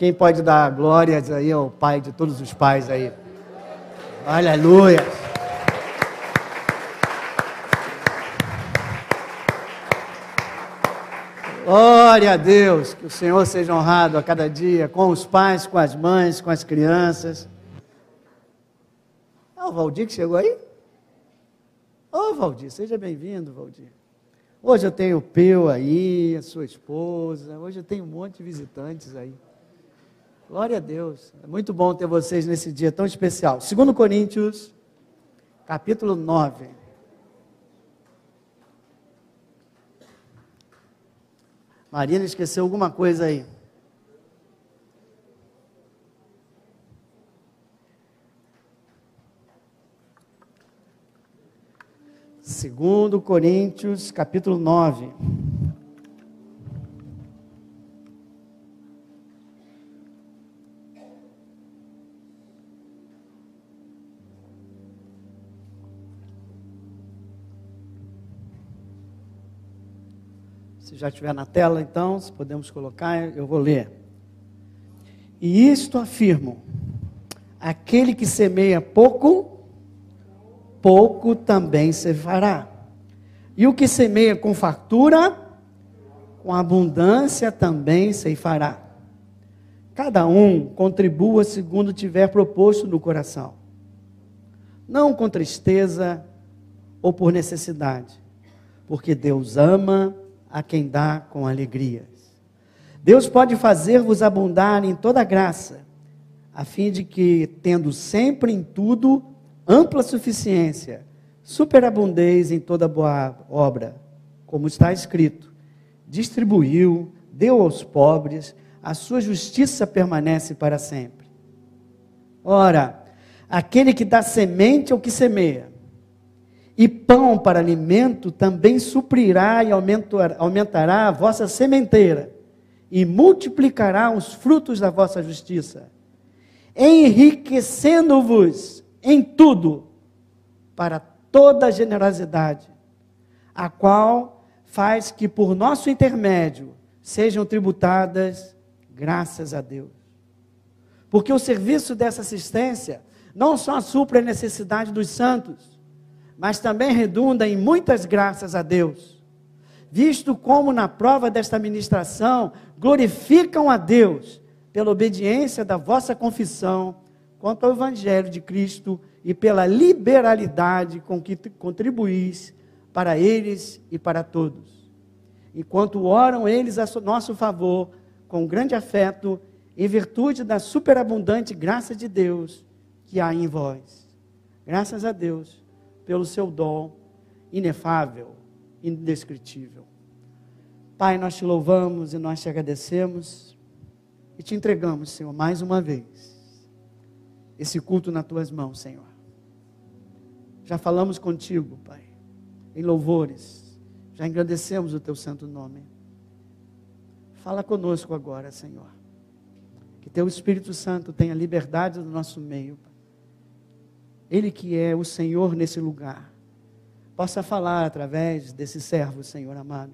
Quem pode dar glórias aí ao Pai de todos os pais aí? Aleluia! Glória a Deus, que o Senhor seja honrado a cada dia com os pais, com as mães, com as crianças. É o Valdir que chegou aí? Ô oh, Valdir, seja bem-vindo, Valdir. Hoje eu tenho o Peu aí, a sua esposa, hoje eu tenho um monte de visitantes aí. Glória a Deus. É muito bom ter vocês nesse dia tão especial. 2 Coríntios, capítulo 9. Marina esqueceu alguma coisa aí. Segundo Coríntios, capítulo 9. Já estiver na tela, então, se podemos colocar, eu vou ler. E isto afirmo: aquele que semeia pouco, pouco também se fará. E o que semeia com fartura, com abundância também se fará. Cada um contribua segundo tiver proposto no coração, não com tristeza ou por necessidade, porque Deus ama a quem dá com alegrias. Deus pode fazer-vos abundar em toda graça, a fim de que, tendo sempre em tudo ampla suficiência, superabundez em toda boa obra, como está escrito: distribuiu, deu aos pobres, a sua justiça permanece para sempre. Ora, aquele que dá semente ao que semeia, e pão para alimento também suprirá e aumentará a vossa sementeira, e multiplicará os frutos da vossa justiça, enriquecendo-vos em tudo para toda generosidade, a qual faz que por nosso intermédio sejam tributadas graças a Deus. Porque o serviço dessa assistência não só supra a necessidade dos santos, mas também redunda em muitas graças a Deus. Visto como na prova desta ministração glorificam a Deus pela obediência da vossa confissão quanto ao Evangelho de Cristo e pela liberalidade com que contribuís para eles e para todos. Enquanto oram eles a nosso favor, com grande afeto, em virtude da superabundante graça de Deus que há em vós. Graças a Deus pelo seu dom inefável, indescritível. Pai, nós te louvamos e nós te agradecemos e te entregamos, Senhor, mais uma vez, esse culto nas tuas mãos, Senhor. Já falamos contigo, Pai, em louvores, já agradecemos o teu santo nome. Fala conosco agora, Senhor. Que teu Espírito Santo tenha liberdade no nosso meio, Pai ele que é o Senhor nesse lugar, possa falar através desse servo, Senhor amado,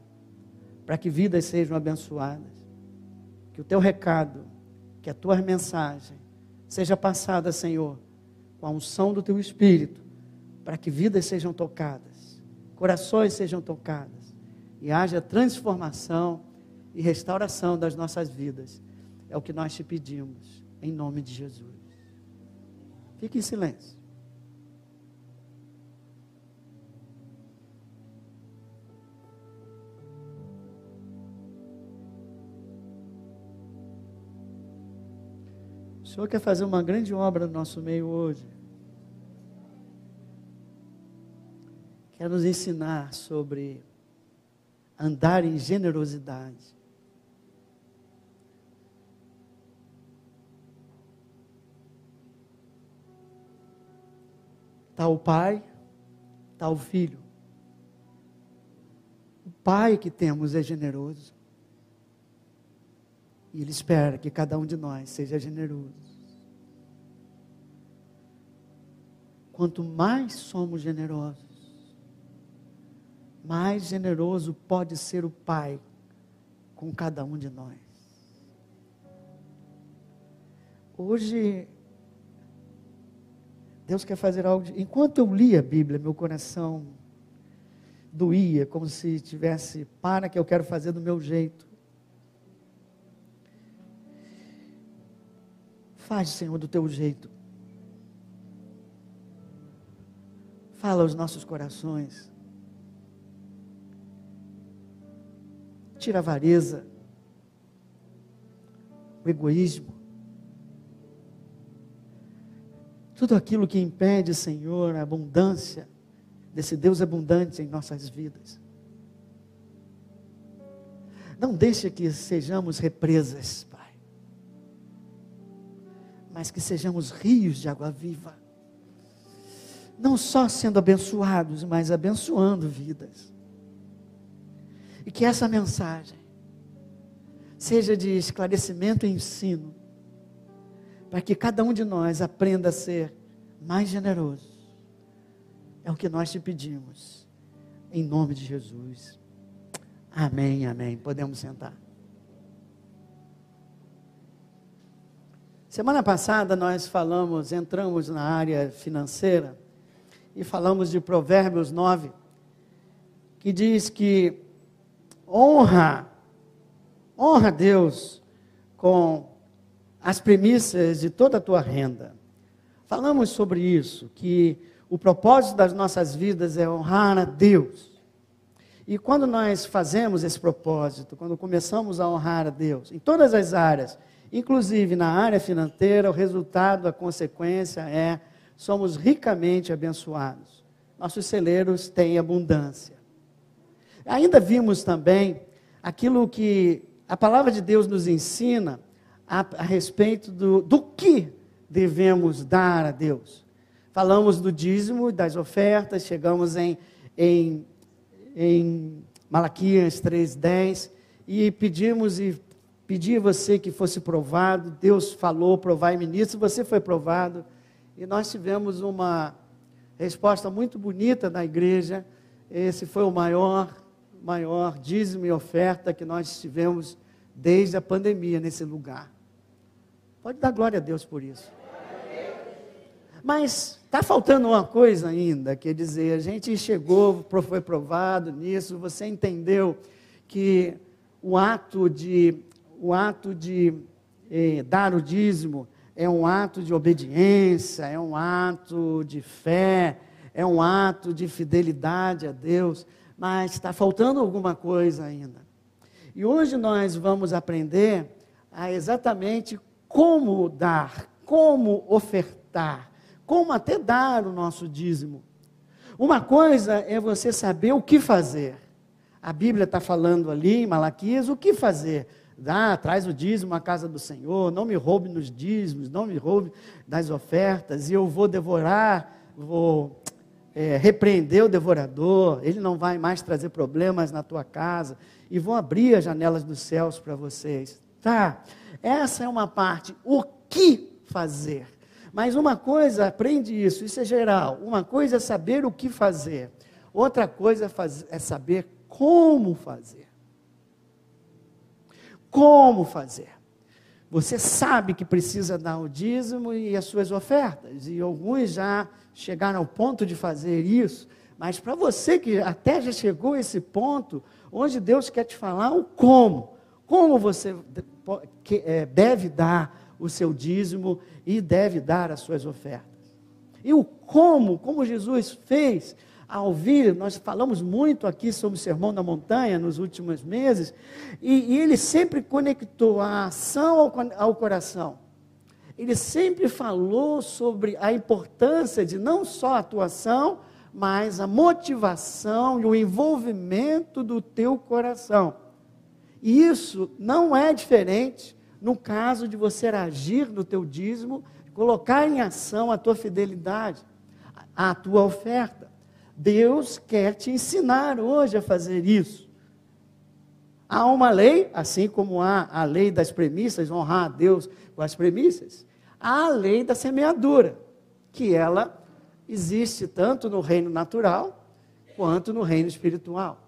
para que vidas sejam abençoadas, que o teu recado, que a tua mensagem seja passada, Senhor, com a unção do teu Espírito, para que vidas sejam tocadas, corações sejam tocadas e haja transformação e restauração das nossas vidas. É o que nós te pedimos, em nome de Jesus. Fique em silêncio. Senhor quer fazer uma grande obra no nosso meio hoje. Quer nos ensinar sobre andar em generosidade. Está o pai, está o filho. O pai que temos é generoso. E ele espera que cada um de nós seja generoso. Quanto mais somos generosos, mais generoso pode ser o Pai com cada um de nós. Hoje, Deus quer fazer algo. De... Enquanto eu lia a Bíblia, meu coração doía, como se tivesse, para que eu quero fazer do meu jeito. Faz, Senhor, do teu jeito. Fala aos nossos corações. Tira a avareza, o egoísmo. Tudo aquilo que impede, Senhor, a abundância desse Deus abundante em nossas vidas. Não deixe que sejamos represas, Pai, mas que sejamos rios de água viva. Não só sendo abençoados, mas abençoando vidas. E que essa mensagem seja de esclarecimento e ensino, para que cada um de nós aprenda a ser mais generoso. É o que nós te pedimos, em nome de Jesus. Amém, amém. Podemos sentar. Semana passada nós falamos, entramos na área financeira e falamos de Provérbios 9, que diz que honra, honra Deus com as premissas de toda a tua renda. Falamos sobre isso, que o propósito das nossas vidas é honrar a Deus. E quando nós fazemos esse propósito, quando começamos a honrar a Deus, em todas as áreas, inclusive na área financeira, o resultado, a consequência é somos ricamente abençoados. Nossos celeiros têm abundância. Ainda vimos também aquilo que a palavra de Deus nos ensina a, a respeito do, do que devemos dar a Deus. Falamos do dízimo, das ofertas, chegamos em, em, em Malaquias 3,10 e pedimos e pedi a você que fosse provado. Deus falou, provai-me nisso, você foi provado. E nós tivemos uma resposta muito bonita da igreja. Esse foi o maior maior dízimo e oferta que nós tivemos desde a pandemia nesse lugar. Pode dar glória a Deus por isso. Mas está faltando uma coisa ainda, quer dizer, a gente chegou, foi provado nisso, você entendeu que o ato de, o ato de eh, dar o dízimo é um ato de obediência, é um ato de fé, é um ato de fidelidade a Deus mas está faltando alguma coisa ainda. E hoje nós vamos aprender a exatamente como dar, como ofertar, como até dar o nosso dízimo. Uma coisa é você saber o que fazer. A Bíblia está falando ali em Malaquias o que fazer. Dá, traz o dízimo à casa do Senhor, não me roube nos dízimos, não me roube das ofertas, e eu vou devorar, vou é, repreender o devorador, ele não vai mais trazer problemas na tua casa, e vão abrir as janelas dos céus para vocês. Tá? Essa é uma parte. O que fazer? Mas uma coisa, aprende isso, isso é geral. Uma coisa é saber o que fazer, outra coisa é, é saber como fazer. Como fazer? Você sabe que precisa dar o dízimo e as suas ofertas, e alguns já chegaram ao ponto de fazer isso, mas para você que até já chegou a esse ponto, onde Deus quer te falar o como, como você é, deve dar o seu dízimo e deve dar as suas ofertas. E o como, como Jesus fez ao ouvir, nós falamos muito aqui sobre o Sermão da Montanha nos últimos meses, e, e ele sempre conectou a ação ao, ao coração ele sempre falou sobre a importância de não só a atuação, mas a motivação e o envolvimento do teu coração. E isso não é diferente no caso de você agir no teu dízimo, colocar em ação a tua fidelidade, a tua oferta. Deus quer te ensinar hoje a fazer isso. Há uma lei, assim como há a lei das premissas, honrar a Deus com as premissas, há a lei da semeadura, que ela existe tanto no reino natural quanto no reino espiritual.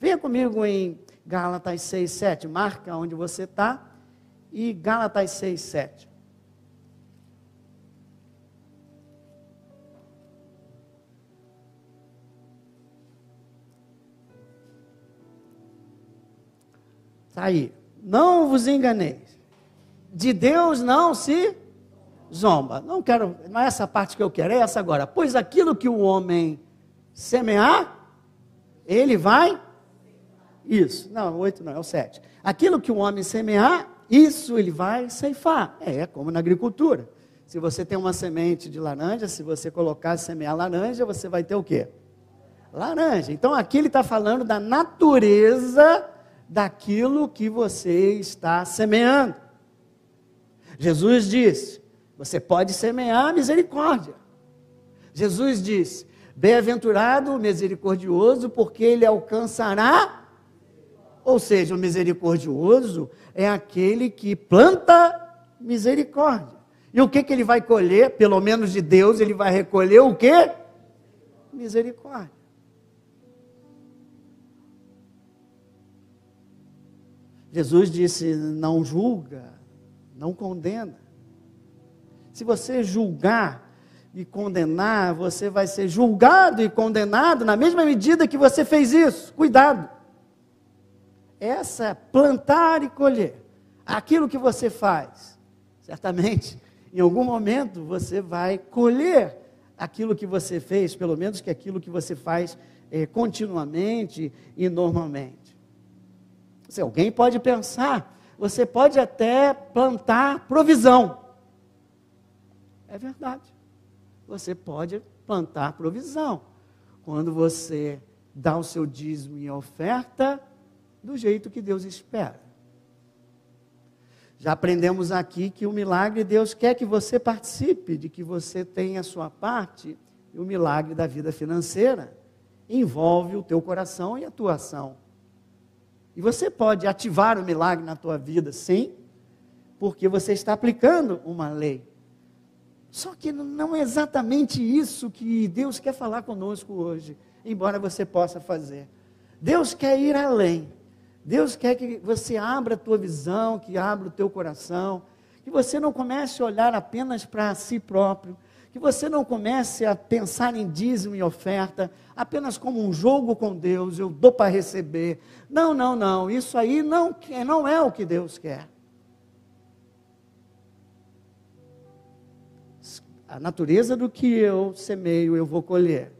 Venha comigo em Gálatas 6, 7. Marca onde você está. E Gálatas 6, 7. Está aí. Não vos enganeis. De Deus não se zomba. Não quero, não é essa parte que eu quero, é essa agora. Pois aquilo que o homem semear, ele vai. Isso. Não, oito não, é o sete. Aquilo que o homem semear, isso ele vai ceifar. É, é como na agricultura. Se você tem uma semente de laranja, se você colocar semear laranja, você vai ter o quê? Laranja. Então aqui ele está falando da natureza daquilo que você está semeando. Jesus disse: você pode semear misericórdia. Jesus disse: Bem-aventurado o misericordioso, porque ele alcançará. Ou seja, o misericordioso é aquele que planta misericórdia. E o que, que ele vai colher? Pelo menos de Deus, ele vai recolher o quê? Misericórdia. Jesus disse: não julga, não condena. Se você julgar e condenar, você vai ser julgado e condenado na mesma medida que você fez isso. Cuidado. Essa é plantar e colher. Aquilo que você faz, certamente, em algum momento você vai colher aquilo que você fez, pelo menos que aquilo que você faz é, continuamente e normalmente. Se alguém pode pensar, você pode até plantar provisão. É verdade. Você pode plantar provisão. Quando você dá o seu dízimo e oferta do jeito que Deus espera. Já aprendemos aqui que o milagre Deus quer que você participe, de que você tenha a sua parte, e o milagre da vida financeira envolve o teu coração e a tua ação. E você pode ativar o milagre na tua vida, sim, porque você está aplicando uma lei. Só que não é exatamente isso que Deus quer falar conosco hoje, embora você possa fazer. Deus quer ir além. Deus quer que você abra a tua visão, que abra o teu coração, que você não comece a olhar apenas para si próprio, que você não comece a pensar em dízimo e oferta apenas como um jogo com Deus, eu dou para receber. Não, não, não, isso aí não, não é o que Deus quer. a natureza do que eu semeio, eu vou colher.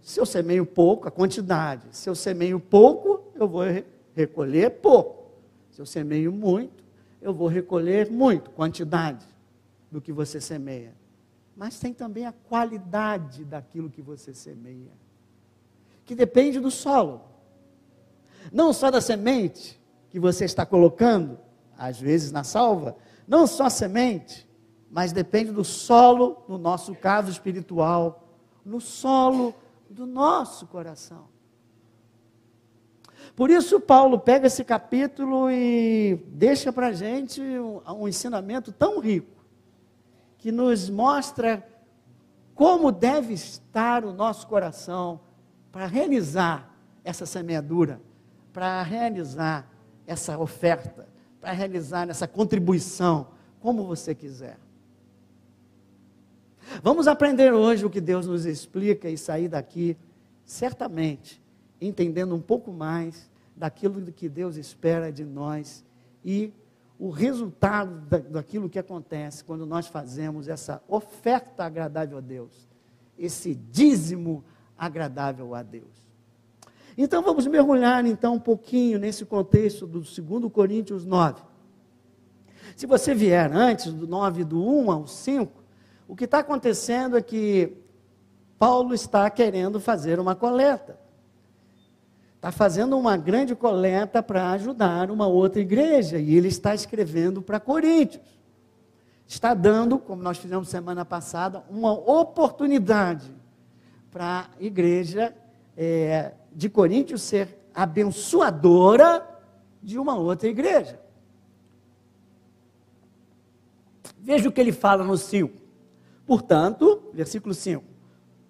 Se eu semeio pouco, a quantidade. Se eu semeio pouco, eu vou recolher pouco. Se eu semeio muito, eu vou recolher muito, quantidade do que você semeia. Mas tem também a qualidade daquilo que você semeia, que depende do solo. Não só da semente que você está colocando, às vezes na salva, não só a semente, mas depende do solo, no nosso caso espiritual, no solo do nosso coração. Por isso, Paulo pega esse capítulo e deixa para a gente um, um ensinamento tão rico, que nos mostra como deve estar o nosso coração para realizar essa semeadura, para realizar essa oferta, para realizar essa contribuição, como você quiser. Vamos aprender hoje o que Deus nos explica e sair daqui, certamente, entendendo um pouco mais daquilo que Deus espera de nós e o resultado daquilo que acontece quando nós fazemos essa oferta agradável a Deus, esse dízimo agradável a Deus. Então vamos mergulhar então um pouquinho nesse contexto do 2 Coríntios 9. Se você vier antes do 9, do 1 ao 5, o que está acontecendo é que Paulo está querendo fazer uma coleta. Está fazendo uma grande coleta para ajudar uma outra igreja. E ele está escrevendo para Coríntios. Está dando, como nós fizemos semana passada, uma oportunidade para a igreja é, de Coríntios ser abençoadora de uma outra igreja. Veja o que ele fala no 5. Portanto, versículo 5,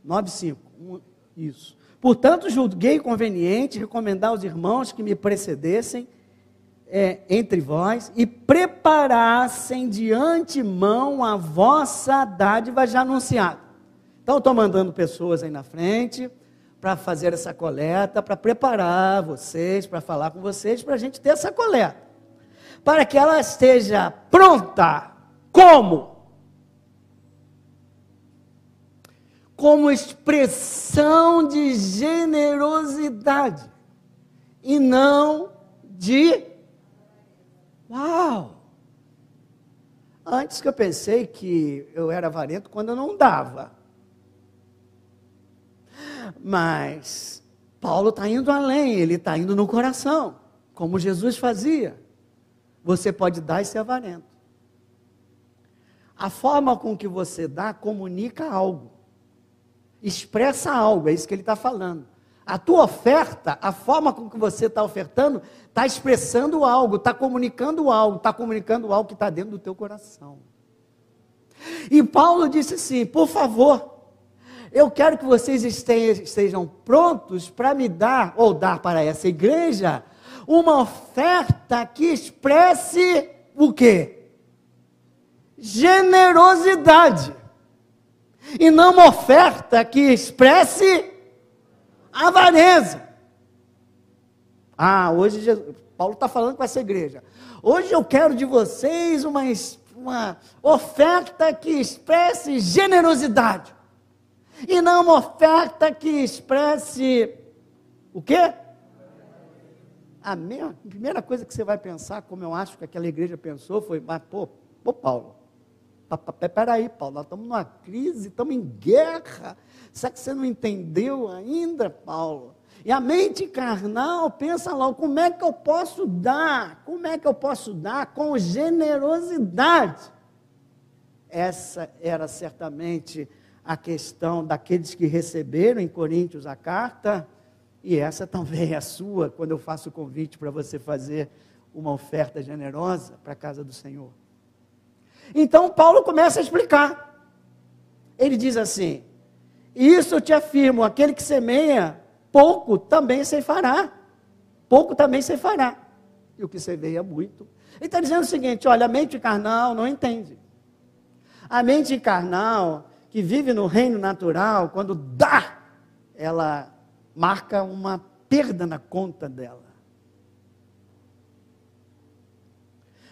9, 5, isso. Portanto, julguei conveniente recomendar aos irmãos que me precedessem é, entre vós e preparassem de antemão a vossa dádiva já anunciada. Então, estou mandando pessoas aí na frente para fazer essa coleta, para preparar vocês, para falar com vocês, para a gente ter essa coleta. Para que ela esteja pronta. Como? Como expressão de generosidade e não de uau. Antes que eu pensei que eu era avarento quando eu não dava. Mas Paulo está indo além, ele está indo no coração, como Jesus fazia. Você pode dar e ser avarento. A forma com que você dá comunica algo, expressa algo, é isso que ele está falando. A tua oferta, a forma com que você está ofertando, está expressando algo, está comunicando algo, está comunicando algo que está dentro do teu coração. E Paulo disse assim: por favor, eu quero que vocês estejam prontos para me dar, ou dar para essa igreja, uma oferta que expresse o quê? Generosidade. E não uma oferta que expresse avareza. Ah, hoje Jesus, Paulo está falando com essa igreja. Hoje eu quero de vocês uma, uma oferta que expresse generosidade e não uma oferta que expresse o quê? A a primeira coisa que você vai pensar, como eu acho que aquela igreja pensou, foi, mas, pô, pô, Paulo, peraí, Paulo, nós estamos numa crise, estamos em guerra. Será que você não entendeu ainda, Paulo? E a mente carnal pensa lá, como é que eu posso dar? Como é que eu posso dar com generosidade? Essa era certamente a questão daqueles que receberam em Coríntios a carta, e essa também é a sua, quando eu faço o convite para você fazer uma oferta generosa para a casa do Senhor. Então Paulo começa a explicar. Ele diz assim: Isso eu te afirmo, aquele que semeia pouco também se fará. Pouco também se fará. E o que semeia muito. Ele está dizendo o seguinte: olha, a mente carnal não entende. A mente carnal que vive no reino natural, quando dá, ela marca uma perda na conta dela.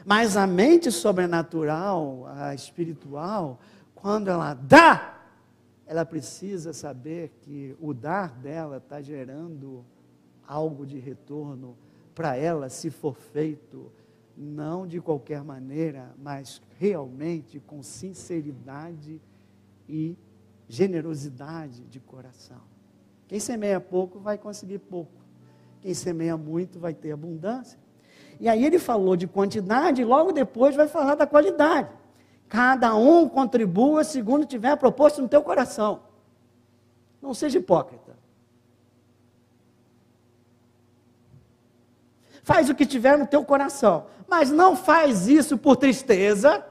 Mas a mente sobrenatural, a espiritual, quando ela dá, ela precisa saber que o dar dela está gerando algo de retorno para ela, se for feito não de qualquer maneira, mas realmente com sinceridade e generosidade de coração. Quem semeia pouco vai conseguir pouco. Quem semeia muito vai ter abundância. E aí ele falou de quantidade e logo depois vai falar da qualidade. Cada um contribua segundo tiver proposto no teu coração. Não seja hipócrita. Faz o que tiver no teu coração, mas não faz isso por tristeza,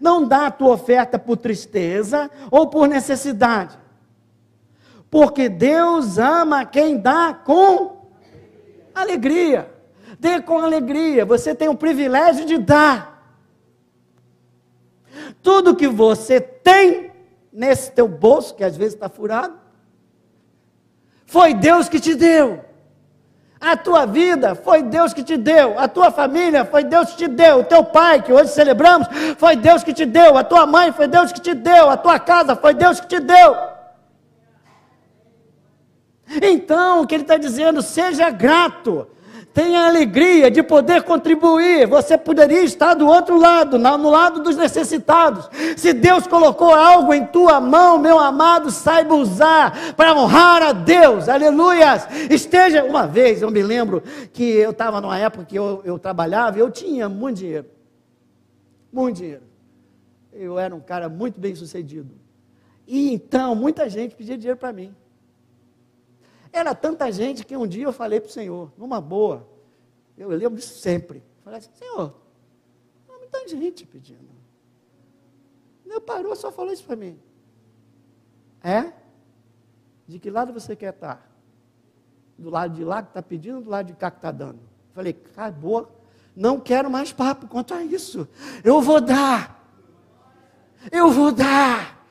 não dá a tua oferta por tristeza ou por necessidade. Porque Deus ama quem dá com alegria. Dê com alegria. Você tem o privilégio de dar. Tudo que você tem nesse teu bolso, que às vezes está furado, foi Deus que te deu. A tua vida foi Deus que te deu. A tua família foi Deus que te deu. O teu pai, que hoje celebramos, foi Deus que te deu. A tua mãe foi Deus que te deu. A tua casa foi Deus que te deu. Então, o que ele está dizendo, seja grato tenha alegria de poder contribuir. Você poderia estar do outro lado, no lado dos necessitados. Se Deus colocou algo em tua mão, meu amado, saiba usar para honrar a Deus. Aleluias! Esteja, uma vez eu me lembro que eu estava numa época que eu, eu trabalhava e eu tinha muito dinheiro. Muito dinheiro. Eu era um cara muito bem sucedido. E então, muita gente pedia dinheiro para mim. Era tanta gente que um dia eu falei para o Senhor, numa boa, eu lembro disso sempre. Falei assim, Senhor, há muita gente pedindo. Meu parou, só falou isso para mim. É? De que lado você quer estar? Do lado de lá que está pedindo do lado de cá que está dando? Falei, acabou. Não quero mais papo quanto a isso. Eu vou dar. Eu vou dar.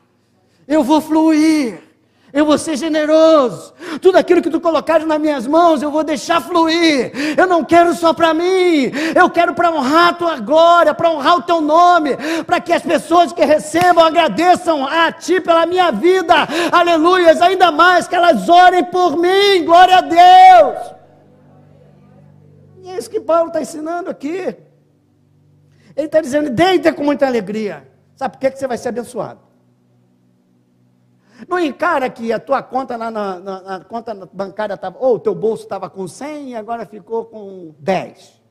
Eu vou fluir. Eu vou ser generoso. Tudo aquilo que tu colocares nas minhas mãos, eu vou deixar fluir. Eu não quero só para mim. Eu quero para honrar a tua glória, para honrar o teu nome, para que as pessoas que recebam agradeçam a ti pela minha vida. Aleluias. Ainda mais que elas orem por mim. Glória a Deus. E é isso que Paulo está ensinando aqui. Ele está dizendo: deita com muita alegria. Sabe por que você vai ser abençoado? Não encara que a tua conta na, na, na, na conta bancária estava, ou o teu bolso estava com 100 e agora ficou com 10.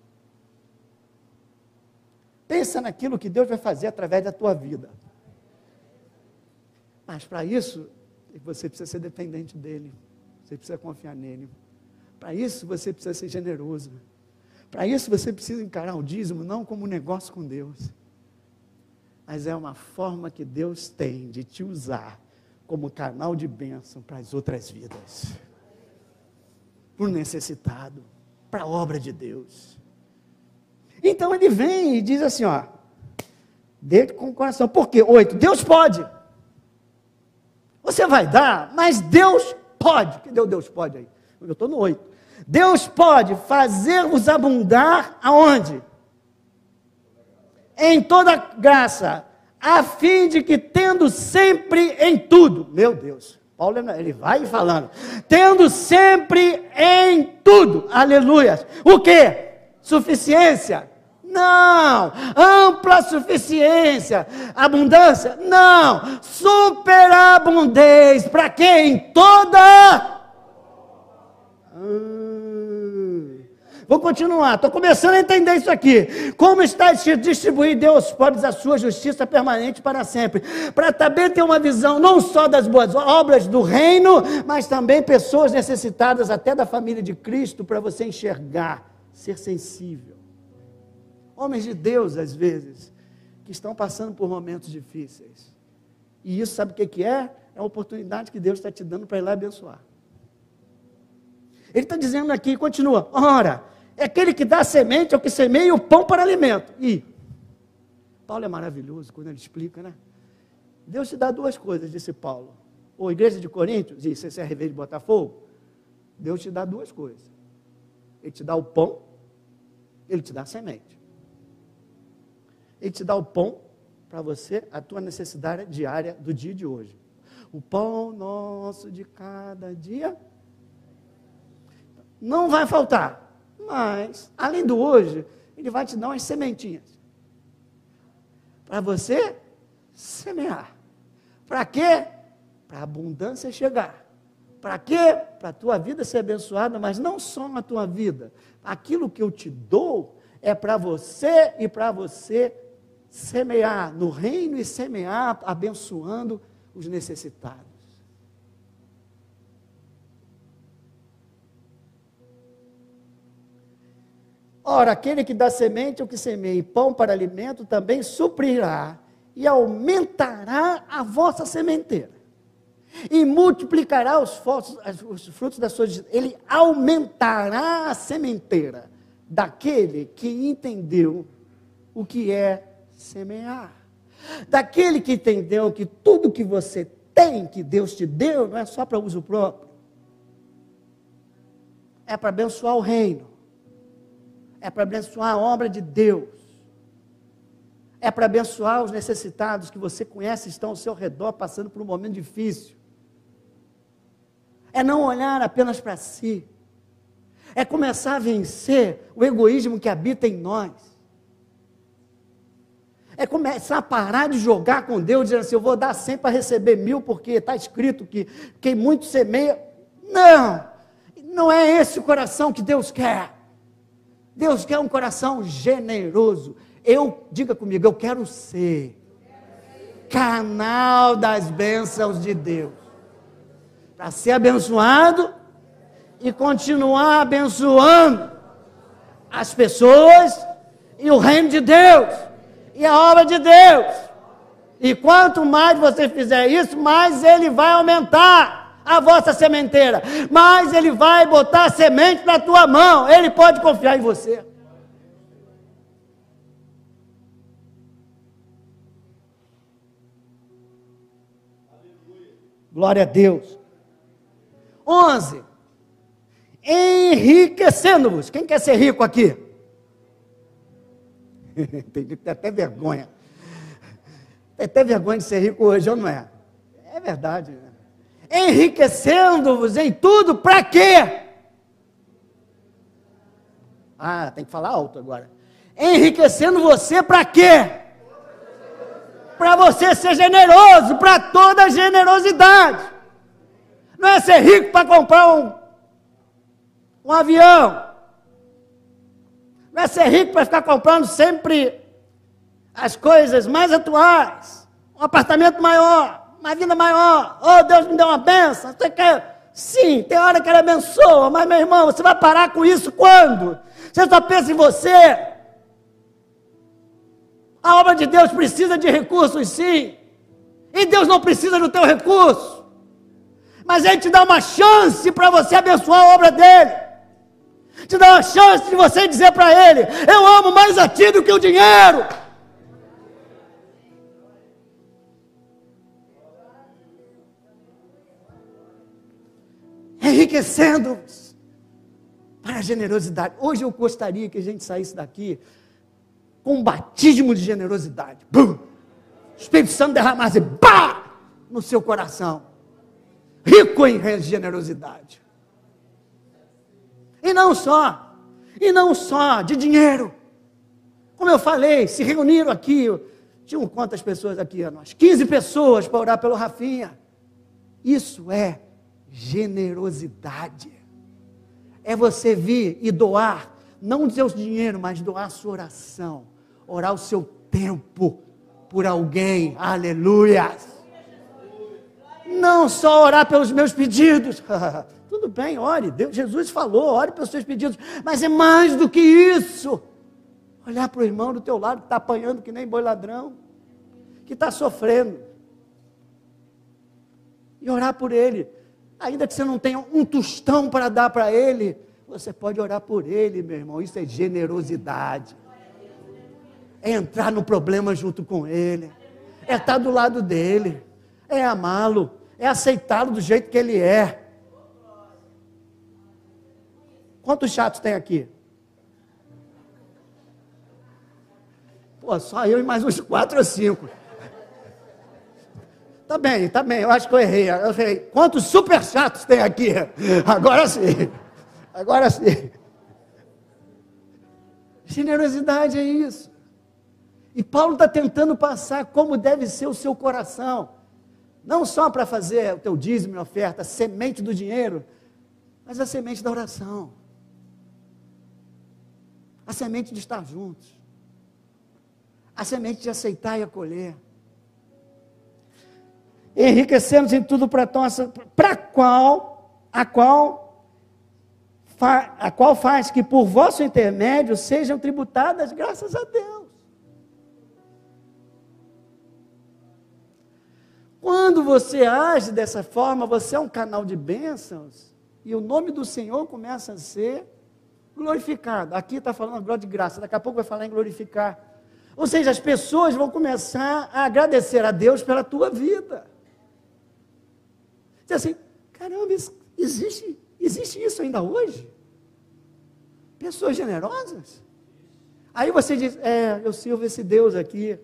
Pensa naquilo que Deus vai fazer através da tua vida. Mas para isso, você precisa ser dependente dele. Você precisa confiar nele. Para isso, você precisa ser generoso. Para isso, você precisa encarar o dízimo não como um negócio com Deus, mas é uma forma que Deus tem de te usar como canal de bênção para as outras vidas, para o necessitado, para a obra de Deus. Então ele vem e diz assim: ó, dentro com o coração. Por quê? Oito, Deus pode. Você vai dar, mas Deus pode. Que deu Deus pode aí? Eu estou no oito. Deus pode fazer-vos abundar aonde? Em toda graça, a fim de que tendo sempre em tudo, meu Deus, Paulo ele vai falando, tendo sempre em tudo, aleluia. O que? Suficiência? Não. Ampla suficiência. Abundância? Não. Superabundez. Para quem? Toda. Ah. Vou continuar, estou começando a entender isso aqui. Como está distribuir Deus pobres a sua justiça permanente para sempre. Para também ter uma visão não só das boas obras do reino, mas também pessoas necessitadas até da família de Cristo, para você enxergar, ser sensível. Homens de Deus, às vezes, que estão passando por momentos difíceis. E isso sabe o que é? É a oportunidade que Deus está te dando para ir lá abençoar. Ele está dizendo aqui, continua, ora, é aquele que dá semente, é o que semeia o pão para alimento. E Paulo é maravilhoso quando ele explica, né? Deus te dá duas coisas, disse Paulo. Ou igreja de Coríntios, e CCRV de Botafogo, Deus te dá duas coisas. Ele te dá o pão, ele te dá a semente. Ele te dá o pão para você, a tua necessidade diária do dia de hoje. O pão nosso de cada dia não vai faltar. Mas, além do hoje, ele vai te dar umas sementinhas. Para você semear. Para quê? Para a abundância chegar. Para quê? Para a tua vida ser abençoada, mas não só na tua vida. Aquilo que eu te dou é para você e para você semear no reino e semear abençoando os necessitados. Ora, aquele que dá semente ou que semeia pão para alimento também suprirá e aumentará a vossa sementeira. E multiplicará os, os frutos da sua. Ele aumentará a sementeira daquele que entendeu o que é semear. Daquele que entendeu que tudo que você tem, que Deus te deu, não é só para uso próprio. É para abençoar o reino é para abençoar a obra de Deus, é para abençoar os necessitados que você conhece estão ao seu redor passando por um momento difícil. É não olhar apenas para si, é começar a vencer o egoísmo que habita em nós. É começar a parar de jogar com Deus, dizendo assim: eu vou dar 100 para receber mil, porque está escrito que quem muito semeia. Não, não é esse o coração que Deus quer. Deus quer um coração generoso. Eu, diga comigo, eu quero ser canal das bênçãos de Deus. Para ser abençoado e continuar abençoando as pessoas e o reino de Deus e a obra de Deus. E quanto mais você fizer isso, mais ele vai aumentar a vossa sementeira, mas ele vai botar semente na tua mão, ele pode confiar em você. Glória a Deus. 11. Enriquecendo-vos. Quem quer ser rico aqui? Tem até vergonha. Tem até vergonha de ser rico hoje, ou não é? É verdade. Enriquecendo-vos em tudo, para quê? Ah, tem que falar alto agora. Enriquecendo você para quê? Para você ser generoso, para toda generosidade. Não é ser rico para comprar um, um avião. Não é ser rico para ficar comprando sempre as coisas mais atuais. Um apartamento maior, uma vida maior. Oh, Deus me deu uma benção. Você quer? Sim, tem hora que ele abençoa, mas meu irmão, você vai parar com isso quando? Você só pensa em você. A obra de Deus precisa de recursos, sim. E Deus não precisa do teu recurso. Mas Ele te dá uma chance para você abençoar a obra dele. Te dá uma chance de você dizer para Ele: Eu amo mais a ti do que o dinheiro. Enriquecendo-os para a generosidade. Hoje eu gostaria que a gente saísse daqui com um batismo de generosidade. Bum! O Espírito Santo derramasse pá, no seu coração. Rico em generosidade. E não só, e não só de dinheiro. Como eu falei, se reuniram aqui, tinham quantas pessoas aqui? Nós? 15 pessoas para orar pelo Rafinha. Isso é generosidade. É você vir e doar, não o seu dinheiro, mas doar a sua oração orar o seu tempo por alguém. Aleluia. Não só orar pelos meus pedidos. Tudo bem, ore. Deus, Jesus falou, ore pelos seus pedidos. Mas é mais do que isso. Olhar para o irmão do teu lado que está apanhando que nem boi ladrão. Que está sofrendo. E orar por ele. Ainda que você não tenha um tostão para dar para ele, você pode orar por ele, meu irmão. Isso é generosidade é entrar no problema junto com ele, é estar do lado dele, é amá-lo, é aceitá-lo do jeito que ele é. Quantos chatos tem aqui? Pô, só eu e mais uns quatro ou cinco. Tá bem, tá bem, eu acho que eu errei. Eu errei. Quantos super chatos tem aqui? Agora sim. Agora sim. Generosidade é isso. E Paulo está tentando passar como deve ser o seu coração. Não só para fazer o teu dízimo e oferta, a semente do dinheiro, mas a semente da oração. A semente de estar juntos. A semente de aceitar e acolher. Enriquecemos em tudo para para qual, a qual, a qual faz que por vosso intermédio sejam tributadas graças a Deus. Quando você age dessa forma, você é um canal de bênçãos e o nome do Senhor começa a ser glorificado. Aqui está falando glória de graça, daqui a pouco vai falar em glorificar. Ou seja, as pessoas vão começar a agradecer a Deus pela tua vida. Diz assim, caramba, existe, existe isso ainda hoje? Pessoas generosas? Aí você diz, é, eu sirvo esse Deus aqui,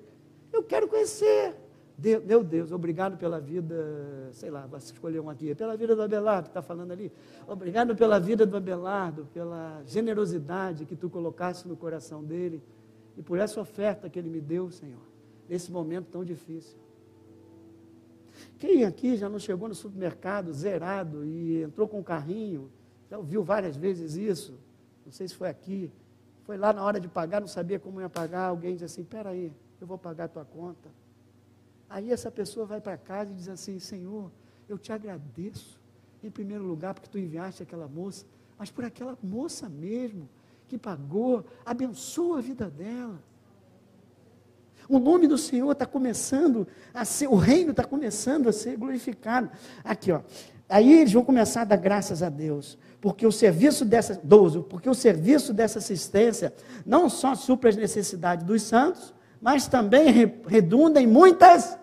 eu quero conhecer. Deus, meu Deus, obrigado pela vida, sei lá, vai escolher um aqui, pela vida do Abelardo, que está falando ali. Obrigado pela vida do Abelardo, pela generosidade que tu colocaste no coração dele e por essa oferta que ele me deu, Senhor, nesse momento tão difícil. Quem aqui já não chegou no supermercado zerado e entrou com um carrinho, já ouviu várias vezes isso? Não sei se foi aqui. Foi lá na hora de pagar, não sabia como ia pagar. Alguém disse assim: Peraí, eu vou pagar a tua conta. Aí essa pessoa vai para casa e diz assim: Senhor, eu te agradeço, em primeiro lugar, porque tu enviaste aquela moça, mas por aquela moça mesmo que pagou, abençoa a vida dela. O nome do Senhor está começando a ser, o reino está começando a ser glorificado. Aqui, ó. Aí eles vão começar a dar graças a Deus, porque o serviço dessa, 12, porque o serviço dessa assistência não só supra as necessidades dos santos, mas também redunda em muitas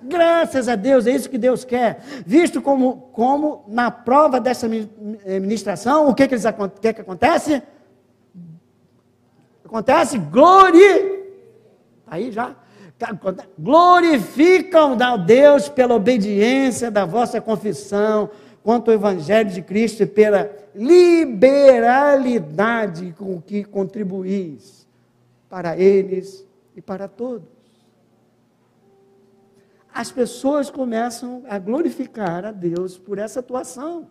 Graças a Deus, é isso que Deus quer. Visto como, como na prova dessa eh, ministração, o que, que, eles, que, que acontece? Acontece glória. Aí já. Glorificam a Deus pela obediência da vossa confissão quanto ao Evangelho de Cristo e pela liberalidade com que contribuís para eles e para todos. As pessoas começam a glorificar a Deus por essa atuação.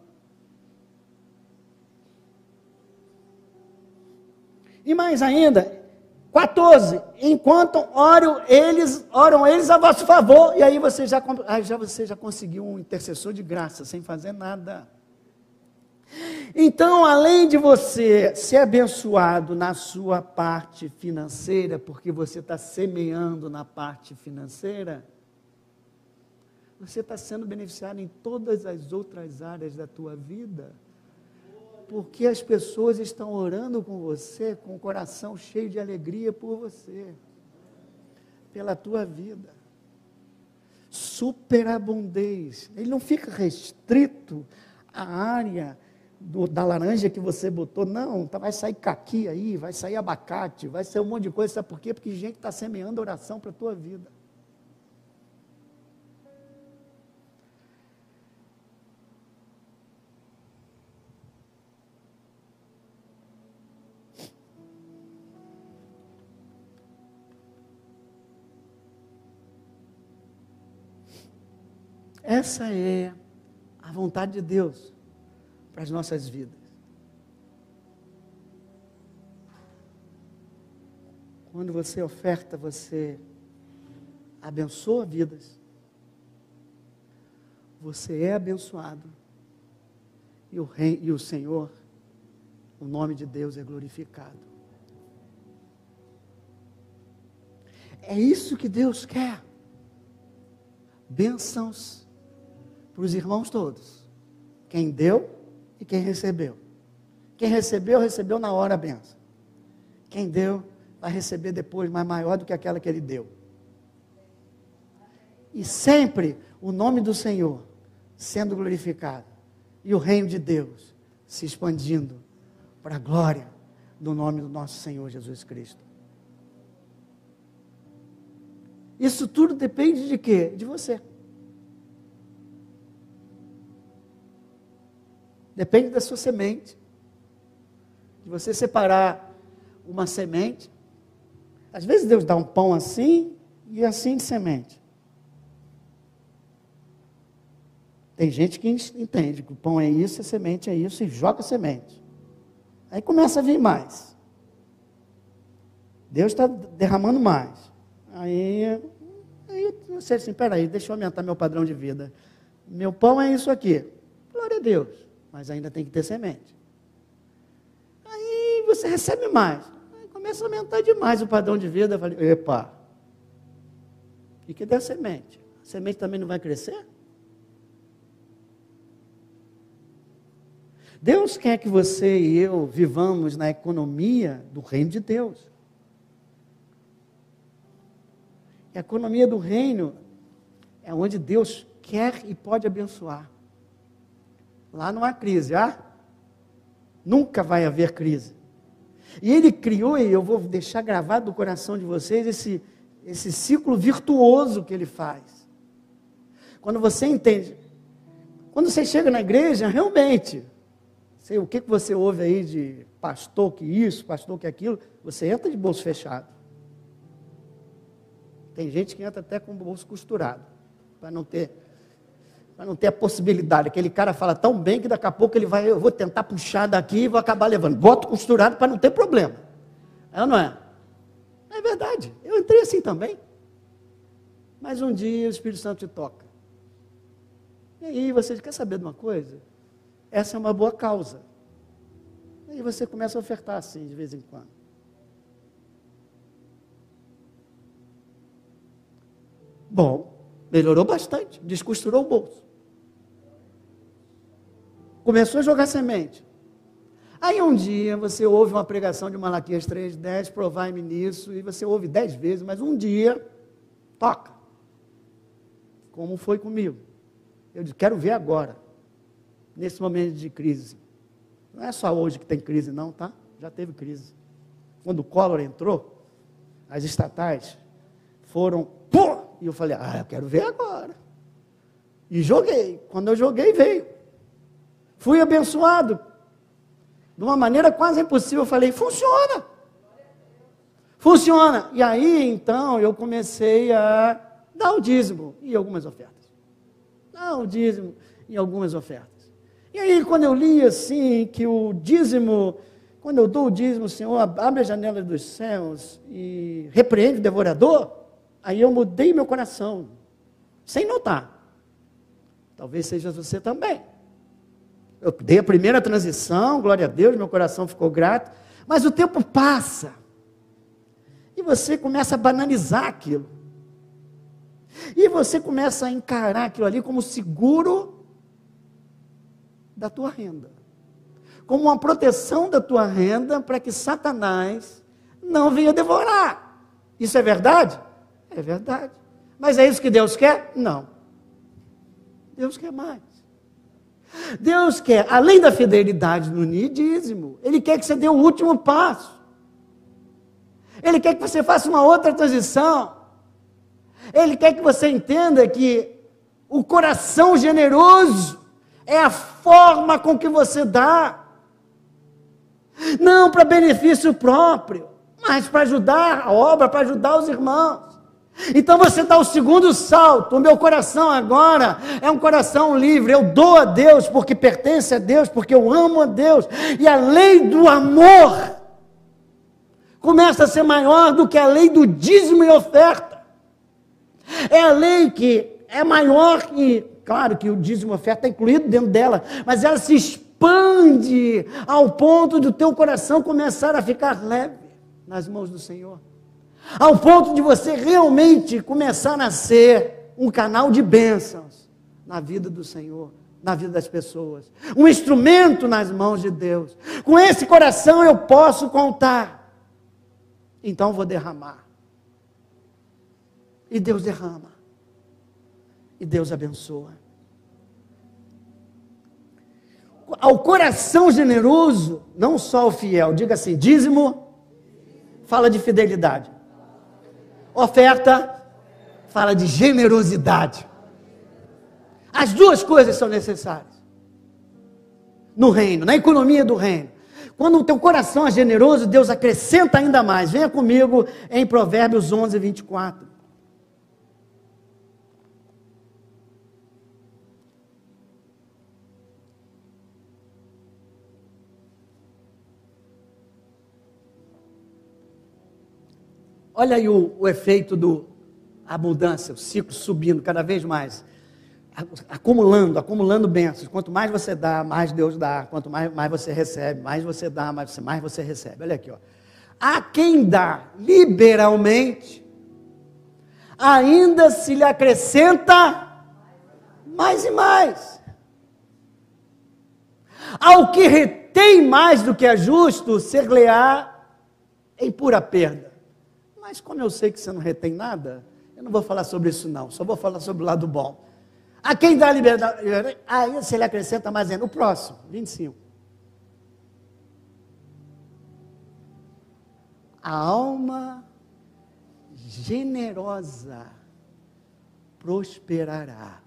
E mais ainda, 14. Enquanto oram eles, oram eles a vosso favor. E aí você já, já, você já conseguiu um intercessor de graça, sem fazer nada. Então, além de você ser abençoado na sua parte financeira, porque você está semeando na parte financeira, você está sendo beneficiado em todas as outras áreas da tua vida porque as pessoas estão orando com você, com o coração cheio de alegria por você, pela tua vida. Superabundez. Ele não fica restrito à área do, da laranja que você botou, não, tá, vai sair caqui aí, vai sair abacate, vai sair um monte de coisa, sabe por quê? Porque gente está semeando oração para a tua vida. Essa é a vontade de Deus para as nossas vidas. Quando você oferta, você abençoa vidas. Você é abençoado. E o, rei, e o Senhor, o nome de Deus é glorificado. É isso que Deus quer. Bênçãos para os irmãos todos. Quem deu e quem recebeu. Quem recebeu, recebeu na hora a benção. Quem deu, vai receber depois, mas maior do que aquela que ele deu. E sempre o nome do Senhor sendo glorificado. E o reino de Deus se expandindo para a glória do nome do nosso Senhor Jesus Cristo. Isso tudo depende de quê? De você. Depende da sua semente. De você separar uma semente. Às vezes Deus dá um pão assim e assim de semente. Tem gente que entende que o pão é isso, a semente é isso, e joga a semente. Aí começa a vir mais. Deus está derramando mais. Aí, aí eu sei assim, peraí, deixa eu aumentar meu padrão de vida. Meu pão é isso aqui. Glória a Deus mas ainda tem que ter semente. Aí você recebe mais. Aí começa a aumentar demais o padrão de vida. Eu falei, epa, e que der semente? A semente também não vai crescer? Deus quer que você e eu vivamos na economia do reino de Deus. E a economia do reino é onde Deus quer e pode abençoar. Lá não há crise, há? Nunca vai haver crise. E ele criou, e eu vou deixar gravado no coração de vocês, esse, esse ciclo virtuoso que ele faz. Quando você entende, quando você chega na igreja, realmente, sei o que, que você ouve aí de pastor que isso, pastor que aquilo, você entra de bolso fechado. Tem gente que entra até com o bolso costurado, para não ter para não ter a possibilidade. Aquele cara fala tão bem que daqui a pouco ele vai, eu vou tentar puxar daqui e vou acabar levando. Boto costurado para não ter problema. É ou não é? É verdade. Eu entrei assim também. Mas um dia o Espírito Santo te toca. E aí você quer saber de uma coisa? Essa é uma boa causa. E aí você começa a ofertar assim de vez em quando. Bom, melhorou bastante, descosturou o bolso começou a jogar semente. Aí um dia você ouve uma pregação de Malaquias 3,10, provai-me nisso, e você ouve dez vezes, mas um dia, toca. como foi comigo. Eu disse, quero ver agora, nesse momento de crise. Não é só hoje que tem crise, não, tá? Já teve crise. Quando o Collor entrou, as estatais foram, pô! E eu falei, ah, eu quero ver agora. E joguei. Quando eu joguei, veio. Fui abençoado. De uma maneira quase impossível, eu falei, funciona. Funciona. E aí, então, eu comecei a dar o dízimo e algumas ofertas. Dar o dízimo e algumas ofertas. E aí, quando eu li assim, que o dízimo, quando eu dou o dízimo, Senhor abre a janela dos céus e repreende o devorador, aí eu mudei meu coração, sem notar. Talvez seja você também. Eu dei a primeira transição, glória a Deus, meu coração ficou grato, mas o tempo passa. E você começa a banalizar aquilo. E você começa a encarar aquilo ali como seguro da tua renda. Como uma proteção da tua renda para que Satanás não venha devorar. Isso é verdade? É verdade. Mas é isso que Deus quer? Não. Deus quer mais. Deus quer, além da fidelidade no dízimo, Ele quer que você dê o último passo. Ele quer que você faça uma outra transição. Ele quer que você entenda que o coração generoso é a forma com que você dá. Não para benefício próprio, mas para ajudar a obra, para ajudar os irmãos. Então você dá o segundo salto. O meu coração agora é um coração livre. Eu dou a Deus porque pertence a Deus, porque eu amo a Deus. E a lei do amor começa a ser maior do que a lei do dízimo e oferta. É a lei que é maior que, claro que o dízimo e oferta é incluído dentro dela, mas ela se expande ao ponto do teu coração começar a ficar leve nas mãos do Senhor. Ao ponto de você realmente começar a ser um canal de bênçãos na vida do Senhor na vida das pessoas, um instrumento nas mãos de Deus. Com esse coração eu posso contar então vou derramar. E Deus derrama. E Deus abençoa. Ao coração generoso, não só o fiel, diga assim: dízimo, fala de fidelidade. Oferta, fala de generosidade. As duas coisas são necessárias. No reino, na economia do reino. Quando o teu coração é generoso, Deus acrescenta ainda mais. Venha comigo em Provérbios 11, 24. Olha aí o, o efeito do abundância, o ciclo subindo cada vez mais acumulando, acumulando bênçãos. Quanto mais você dá, mais Deus dá. Quanto mais, mais você recebe, mais você dá, mais você, mais você recebe. Olha aqui, ó. A quem dá liberalmente, ainda se lhe acrescenta mais e mais. Ao que retém mais do que é justo, ser-lhe-á em pura perda. Mas como eu sei que você não retém nada, eu não vou falar sobre isso não, só vou falar sobre o lado bom. A quem dá liberdade, aí se ele acrescenta mais ainda. O próximo, 25. A alma generosa prosperará.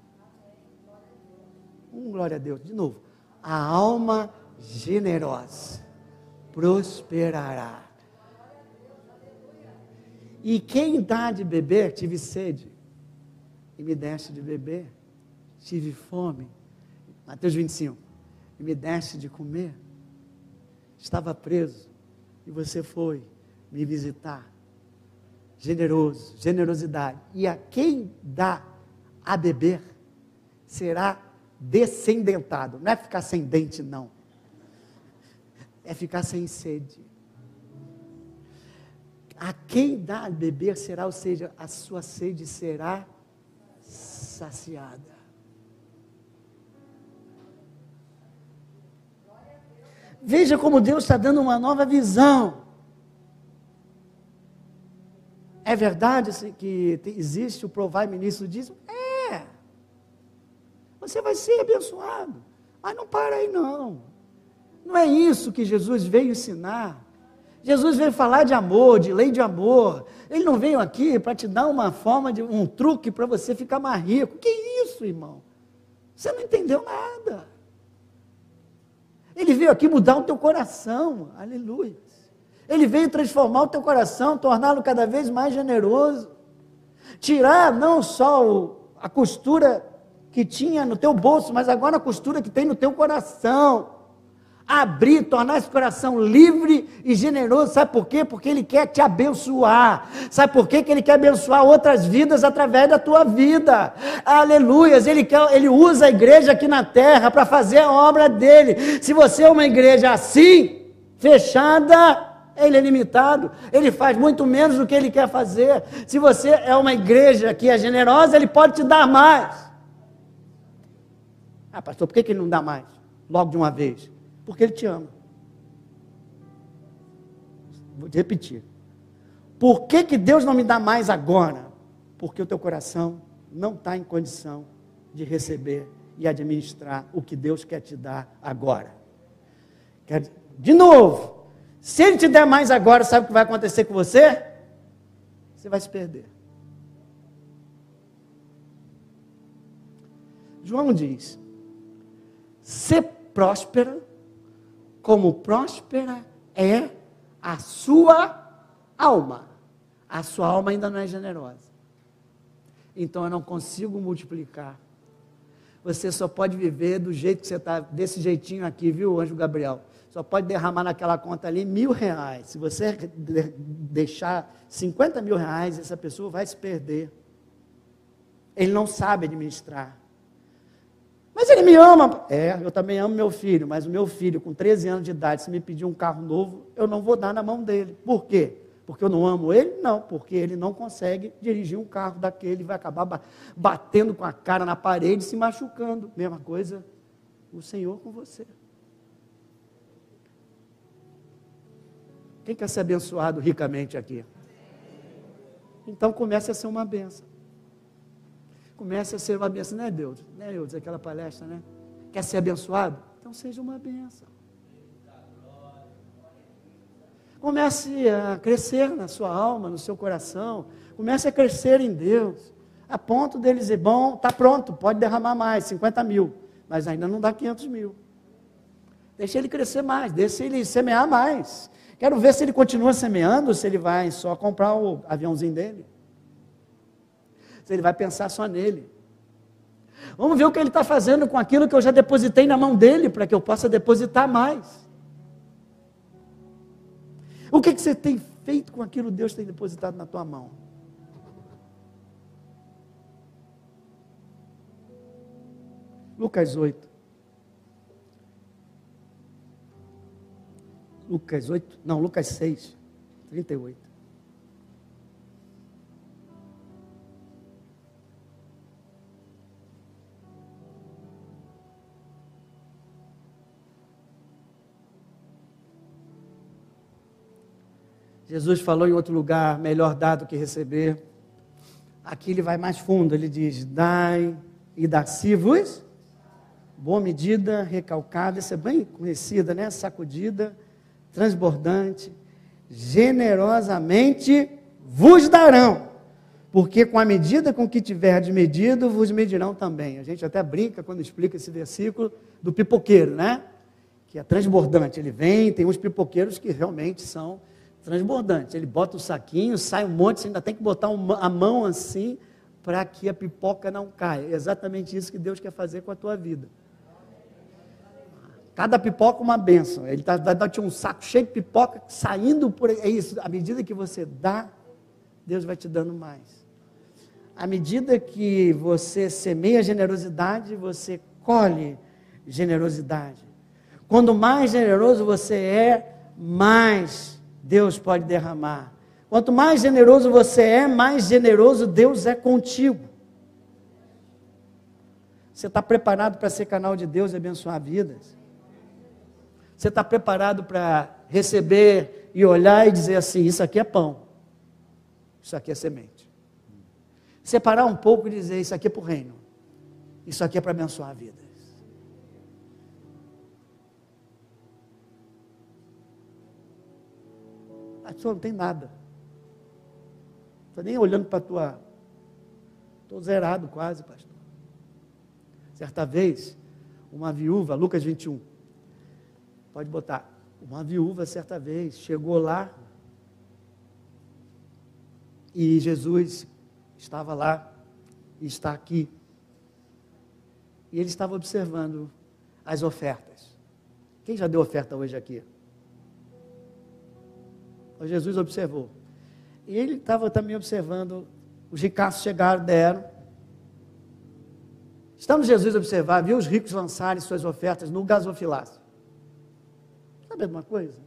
Um glória a Deus. De novo. A alma generosa prosperará. E quem dá de beber, tive sede, e me deste de beber tive fome. Mateus 25. E me deste de comer. Estava preso. E você foi me visitar. Generoso, generosidade. E a quem dá a beber será descendentado. Não é ficar sem dente, não. É ficar sem sede. A quem dá a beber será, ou seja, a sua sede será saciada. Veja como Deus está dando uma nova visão. É verdade que existe o provai ministro disso? É. você vai ser abençoado. Mas não para aí, não. Não é isso que Jesus veio ensinar. Jesus veio falar de amor, de lei de amor. Ele não veio aqui para te dar uma forma de um truque para você ficar mais rico. Que isso, irmão? Você não entendeu nada. Ele veio aqui mudar o teu coração. Aleluia. Ele veio transformar o teu coração, torná-lo cada vez mais generoso. Tirar não só o, a costura que tinha no teu bolso, mas agora a costura que tem no teu coração abrir, tornar esse coração livre e generoso. Sabe por quê? Porque Ele quer te abençoar. Sabe por quê? Que Ele quer abençoar outras vidas através da tua vida. Aleluias. Ele, quer, ele usa a igreja aqui na terra para fazer a obra dele. Se você é uma igreja assim, fechada, ele é limitado, ele faz muito menos do que ele quer fazer. Se você é uma igreja que é generosa, ele pode te dar mais. Ah, pastor, por que, que ele não dá mais? Logo de uma vez. Porque Ele te ama. Vou repetir. Por que, que Deus não me dá mais agora? Porque o teu coração não está em condição de receber e administrar o que Deus quer te dar agora. De novo, se Ele te der mais agora, sabe o que vai acontecer com você? Você vai se perder. João diz: ser próspera como próspera é a sua alma. A sua alma ainda não é generosa. Então eu não consigo multiplicar. Você só pode viver do jeito que você está, desse jeitinho aqui, viu, Anjo Gabriel? Só pode derramar naquela conta ali mil reais. Se você deixar 50 mil reais, essa pessoa vai se perder. Ele não sabe administrar. Mas ele me ama. É, eu também amo meu filho, mas o meu filho, com 13 anos de idade, se me pedir um carro novo, eu não vou dar na mão dele. Por quê? Porque eu não amo ele? Não, porque ele não consegue dirigir um carro daquele, vai acabar batendo com a cara na parede e se machucando. Mesma coisa, o Senhor com você. Quem quer ser abençoado ricamente aqui? Então comece a ser uma benção comece a ser uma benção, né, Deus? Né, Deus, aquela palestra, né? Quer ser abençoado? Então seja uma benção. Comece a crescer na sua alma, no seu coração. Comece a crescer em Deus. A ponto dele dizer, bom, está pronto, pode derramar mais, 50 mil. Mas ainda não dá 500 mil. Deixa ele crescer mais, deixa ele semear mais. Quero ver se ele continua semeando, se ele vai só comprar o aviãozinho dele ele vai pensar só nele. Vamos ver o que ele está fazendo com aquilo que eu já depositei na mão dele, para que eu possa depositar mais. O que, que você tem feito com aquilo que Deus tem depositado na tua mão? Lucas 8. Lucas 8, não, Lucas 6, 38. Jesus falou em outro lugar: melhor dar do que receber. Aqui ele vai mais fundo, ele diz: dai e dá-se-vos. Boa medida, recalcada, isso é bem conhecida, né? Sacudida, transbordante, generosamente vos darão, porque com a medida com que tiverdes medido, vos medirão também. A gente até brinca quando explica esse versículo do pipoqueiro, né? Que é transbordante. Ele vem, tem uns pipoqueiros que realmente são transbordante. Ele bota o saquinho, sai um monte, você ainda tem que botar uma, a mão assim para que a pipoca não caia. É exatamente isso que Deus quer fazer com a tua vida. Cada pipoca uma benção. Ele está dando um saco cheio de pipoca saindo por. É isso. À medida que você dá, Deus vai te dando mais. À medida que você semeia generosidade, você colhe generosidade. Quando mais generoso você é, mais Deus pode derramar. Quanto mais generoso você é, mais generoso Deus é contigo. Você está preparado para ser canal de Deus e abençoar vidas? Você está preparado para receber e olhar e dizer assim: Isso aqui é pão, isso aqui é semente. Separar um pouco e dizer: Isso aqui é para o reino, Isso aqui é para abençoar vidas. Pessoa não tem nada. Estou nem olhando para a tua. Estou zerado quase, pastor. Certa vez, uma viúva, Lucas 21, pode botar. Uma viúva, certa vez, chegou lá e Jesus estava lá e está aqui. E ele estava observando as ofertas. Quem já deu oferta hoje aqui? Jesus observou. E ele estava também observando, os ricaços chegaram, deram. Estamos Jesus observar, viu os ricos lançarem suas ofertas no gasofilácio. Sabe uma coisa?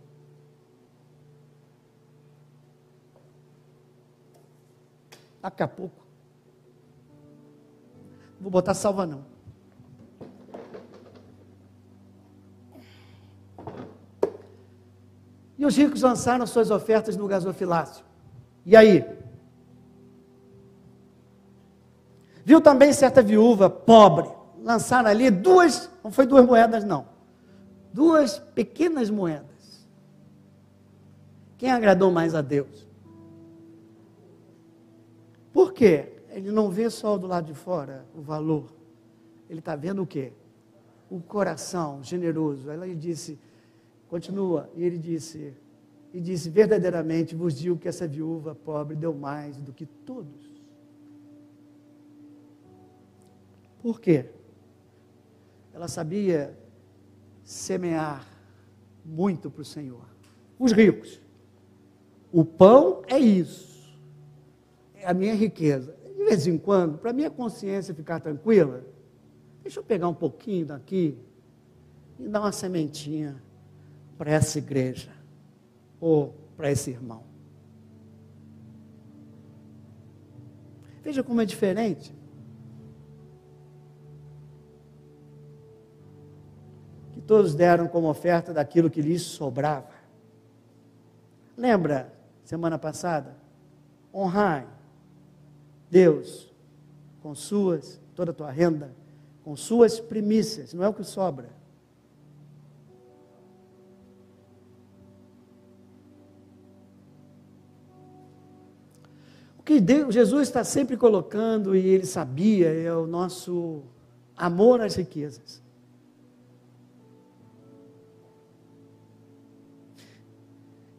Daqui a pouco. Vou botar salva não. E os ricos lançaram suas ofertas no gasofilácio. E aí? Viu também certa viúva pobre. Lançaram ali duas, não foi duas moedas, não. Duas pequenas moedas. Quem agradou mais a Deus? Por quê? Ele não vê só do lado de fora o valor. Ele está vendo o quê? O coração generoso. Ela disse: Continua. E ele disse, e disse, verdadeiramente vos digo que essa viúva pobre deu mais do que todos. Por quê? Ela sabia semear muito para o Senhor. Os ricos. O pão é isso. É a minha riqueza. De vez em quando, para minha consciência ficar tranquila, deixa eu pegar um pouquinho daqui e dar uma sementinha para essa igreja ou para esse irmão. Veja como é diferente. Que todos deram como oferta daquilo que lhes sobrava. Lembra, semana passada? Honrai Deus com suas, toda a tua renda, com suas primícias, não é o que sobra que Deus, Jesus está sempre colocando, e ele sabia, é o nosso amor às riquezas.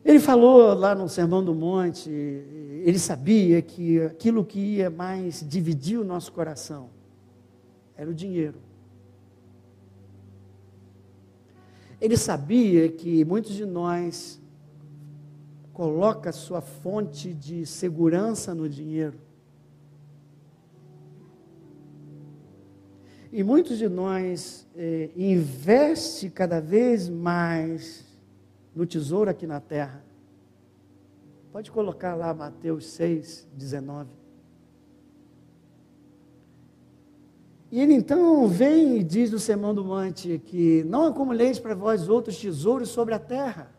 Ele falou lá no Sermão do Monte, ele sabia que aquilo que ia mais dividir o nosso coração era o dinheiro. Ele sabia que muitos de nós coloca sua fonte de segurança no dinheiro. E muitos de nós eh, investe cada vez mais no tesouro aqui na terra. Pode colocar lá Mateus 6, 19. E ele então vem e diz no Sermão do Monte que não acumuleis para vós outros tesouros sobre a terra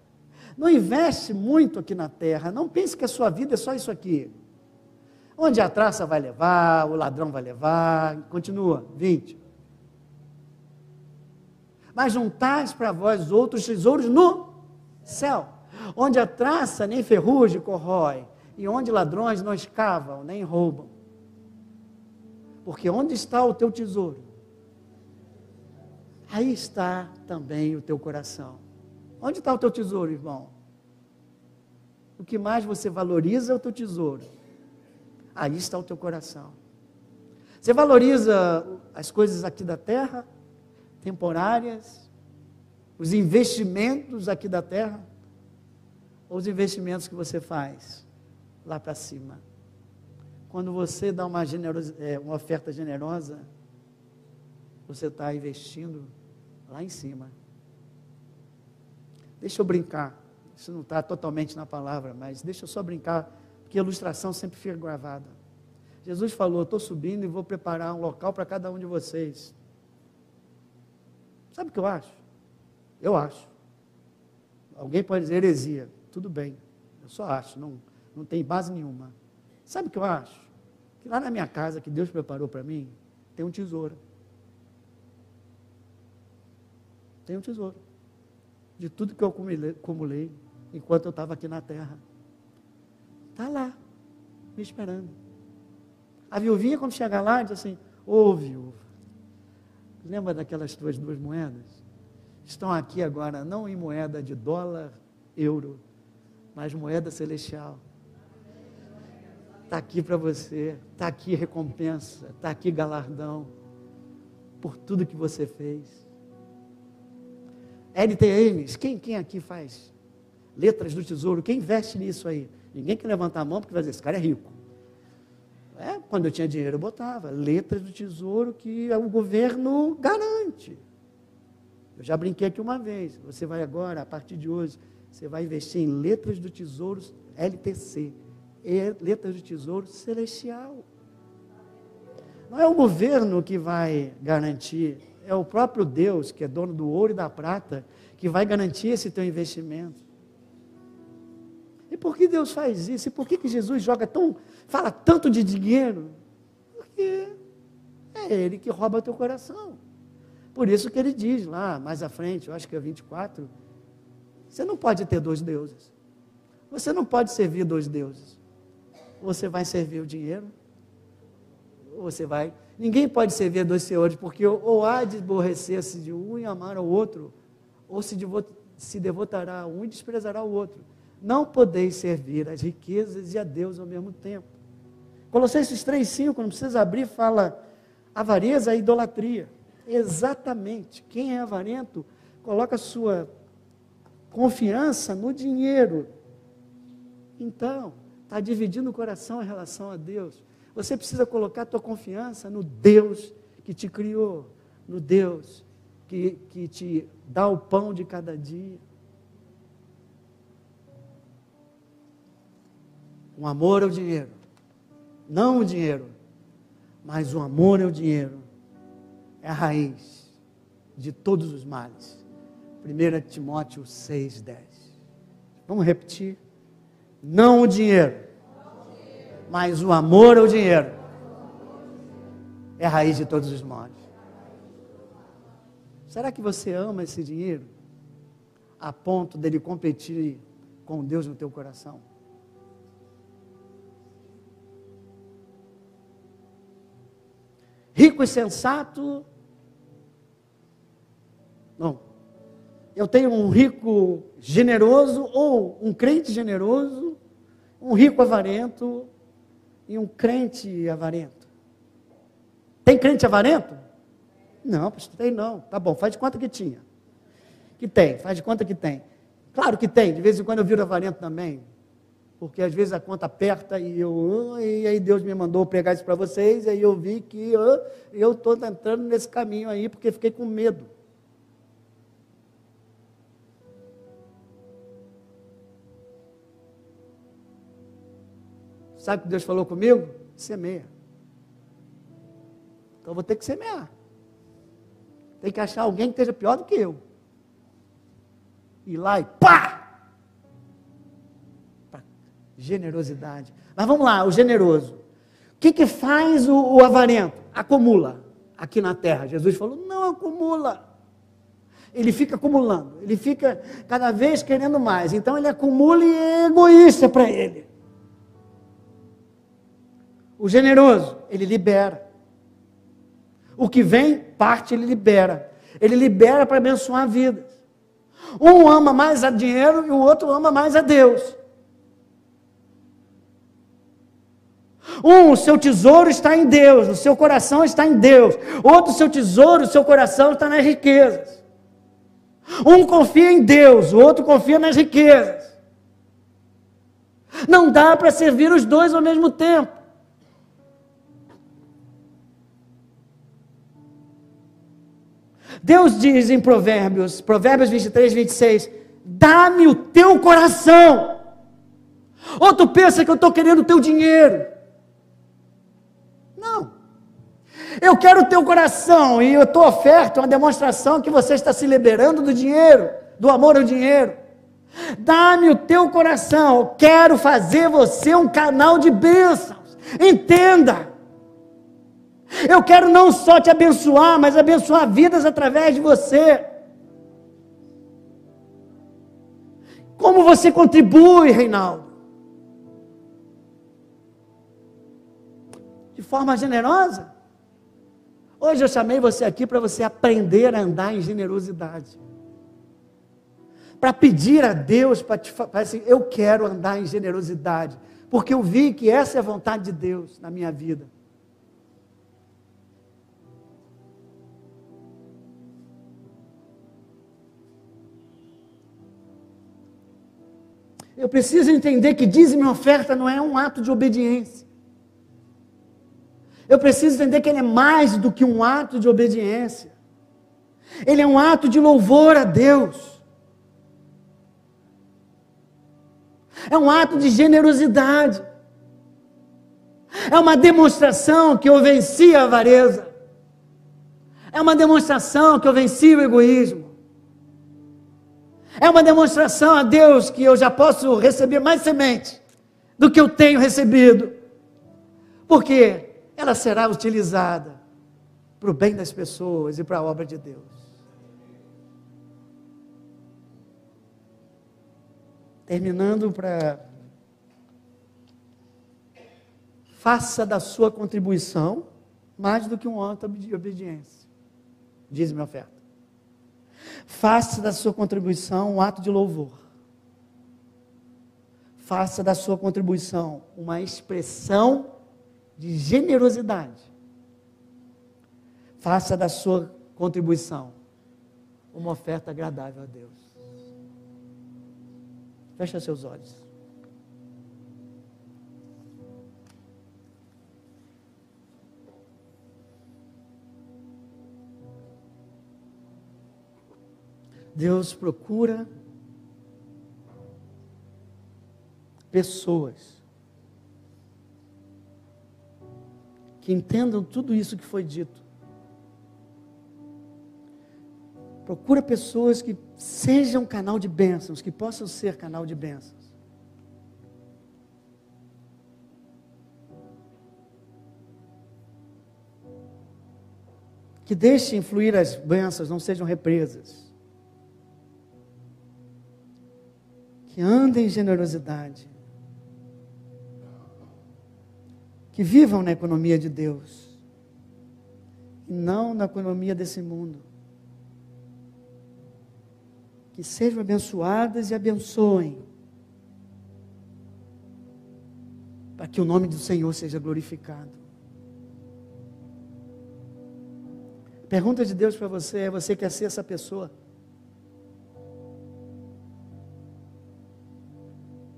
não investe muito aqui na terra. Não pense que a sua vida é só isso aqui. Onde a traça vai levar, o ladrão vai levar. Continua, 20. Mas juntais para vós outros tesouros no céu, onde a traça nem ferrugem corrói, e onde ladrões não escavam nem roubam. Porque onde está o teu tesouro? Aí está também o teu coração. Onde está o teu tesouro, irmão? O que mais você valoriza é o teu tesouro. Aí está o teu coração. Você valoriza as coisas aqui da terra, temporárias, os investimentos aqui da terra, ou os investimentos que você faz lá para cima? Quando você dá uma, é, uma oferta generosa, você está investindo lá em cima. Deixa eu brincar. Isso não está totalmente na palavra, mas deixa eu só brincar, porque a ilustração sempre fica gravada. Jesus falou: Estou subindo e vou preparar um local para cada um de vocês. Sabe o que eu acho? Eu acho. Alguém pode dizer heresia. Tudo bem. Eu só acho, não, não tem base nenhuma. Sabe o que eu acho? Que lá na minha casa, que Deus preparou para mim, tem um tesouro. Tem um tesouro. De tudo que eu acumulei enquanto eu estava aqui na terra. Está lá, me esperando. A viuvinha, quando chegar lá, diz assim: Ô oh, viúva, lembra daquelas tuas duas moedas? Estão aqui agora, não em moeda de dólar, euro, mas moeda celestial. Está aqui para você, está aqui recompensa, está aqui galardão por tudo que você fez. LTMs, quem, quem aqui faz letras do tesouro? Quem investe nisso aí? Ninguém quer levantar a mão porque vai dizer, esse cara é rico. É, quando eu tinha dinheiro, eu botava letras do tesouro que o governo garante. Eu já brinquei aqui uma vez. Você vai agora, a partir de hoje, você vai investir em letras do tesouro LTC, letras do tesouro celestial. Não é o governo que vai garantir, é o próprio Deus, que é dono do ouro e da prata, que vai garantir esse teu investimento. E por que Deus faz isso? E por que, que Jesus joga tão, fala tanto de dinheiro? Porque é Ele que rouba teu coração. Por isso que ele diz lá, mais à frente, eu acho que é 24, você não pode ter dois deuses. Você não pode servir dois deuses. Você vai servir o dinheiro, ou você vai. Ninguém pode servir dois senhores, porque ou há de aborrecer-se de um e amar ao outro, ou se, se devotará a um e desprezará o outro. Não podeis servir as riquezas e a Deus ao mesmo tempo. Colossenses 3,5, não precisa abrir, fala avareza e idolatria. Exatamente. Quem é avarento coloca sua confiança no dinheiro. Então, está dividindo o coração em relação a Deus. Você precisa colocar a tua confiança no Deus que te criou, no Deus que, que te dá o pão de cada dia. O amor é o dinheiro. Não o dinheiro, mas o amor é o dinheiro. É a raiz de todos os males. 1 Timóteo 6,10. Vamos repetir? Não o dinheiro, mas o amor ao dinheiro. É a raiz de todos os males. Será que você ama esse dinheiro a ponto dele competir com Deus no teu coração? rico e sensato. Não. Eu tenho um rico generoso ou um crente generoso, um rico avarento e um crente avarento. Tem crente avarento? Não, pastor, tem não. Tá bom, faz de conta que tinha. Que tem, faz de conta que tem. Claro que tem, de vez em quando eu viro avarento também porque às vezes a conta aperta e eu, e aí Deus me mandou pregar isso para vocês, e aí eu vi que eu estou entrando nesse caminho aí, porque fiquei com medo. Sabe o que Deus falou comigo? Semeia. Então eu vou ter que semear. Tem que achar alguém que esteja pior do que eu. Ir lá e pá! Generosidade. Mas vamos lá, o generoso. O que, que faz o, o avarento? Acumula aqui na terra. Jesus falou: não acumula. Ele fica acumulando, ele fica cada vez querendo mais. Então ele acumula e é egoísta para ele. O generoso, ele libera. O que vem, parte, ele libera. Ele libera para abençoar vidas. Um ama mais a dinheiro e o outro ama mais a Deus. Um, o seu tesouro está em Deus, o seu coração está em Deus. Outro, o seu tesouro, o seu coração está nas riquezas. Um confia em Deus, o outro confia nas riquezas. Não dá para servir os dois ao mesmo tempo. Deus diz em Provérbios, Provérbios 23, 26, dá-me o teu coração. Ou tu pensa que eu estou querendo o teu dinheiro. Não. Eu quero o teu coração e a tua oferta é uma demonstração que você está se liberando do dinheiro, do amor ao dinheiro. Dá-me o teu coração, eu quero fazer você um canal de bênçãos. Entenda. Eu quero não só te abençoar, mas abençoar vidas através de você. Como você contribui, Reinaldo? De forma generosa? Hoje eu chamei você aqui para você aprender a andar em generosidade. Para pedir a Deus, para te falar assim, eu quero andar em generosidade. Porque eu vi que essa é a vontade de Deus na minha vida. Eu preciso entender que dízimo e oferta não é um ato de obediência. Eu preciso entender que ele é mais do que um ato de obediência. Ele é um ato de louvor a Deus. É um ato de generosidade. É uma demonstração que eu venci a avareza. É uma demonstração que eu venci o egoísmo. É uma demonstração a Deus que eu já posso receber mais semente do que eu tenho recebido. Porque ela será utilizada para o bem das pessoas e para a obra de Deus. Terminando para. Faça da sua contribuição mais do que um ato de obediência. Diz minha oferta. Faça da sua contribuição um ato de louvor. Faça da sua contribuição uma expressão de generosidade. Faça da sua contribuição uma oferta agradável a Deus. Feche seus olhos. Deus procura pessoas que entendam tudo isso que foi dito. Procura pessoas que sejam canal de bênçãos, que possam ser canal de bênçãos. Que deixem fluir as bênçãos, não sejam represas. Que andem em generosidade, que vivam na economia de Deus, e não na economia desse mundo. Que sejam abençoadas e abençoem, para que o nome do Senhor seja glorificado. Pergunta de Deus para você é: você quer ser essa pessoa?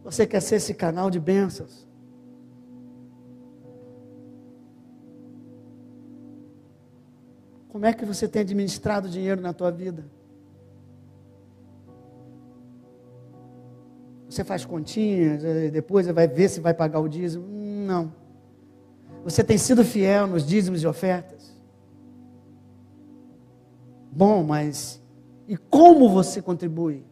Você quer ser esse canal de bênçãos? Como é que você tem administrado dinheiro na tua vida? Você faz continhas, depois vai ver se vai pagar o dízimo? Não. Você tem sido fiel nos dízimos e ofertas? Bom, mas e como você contribui?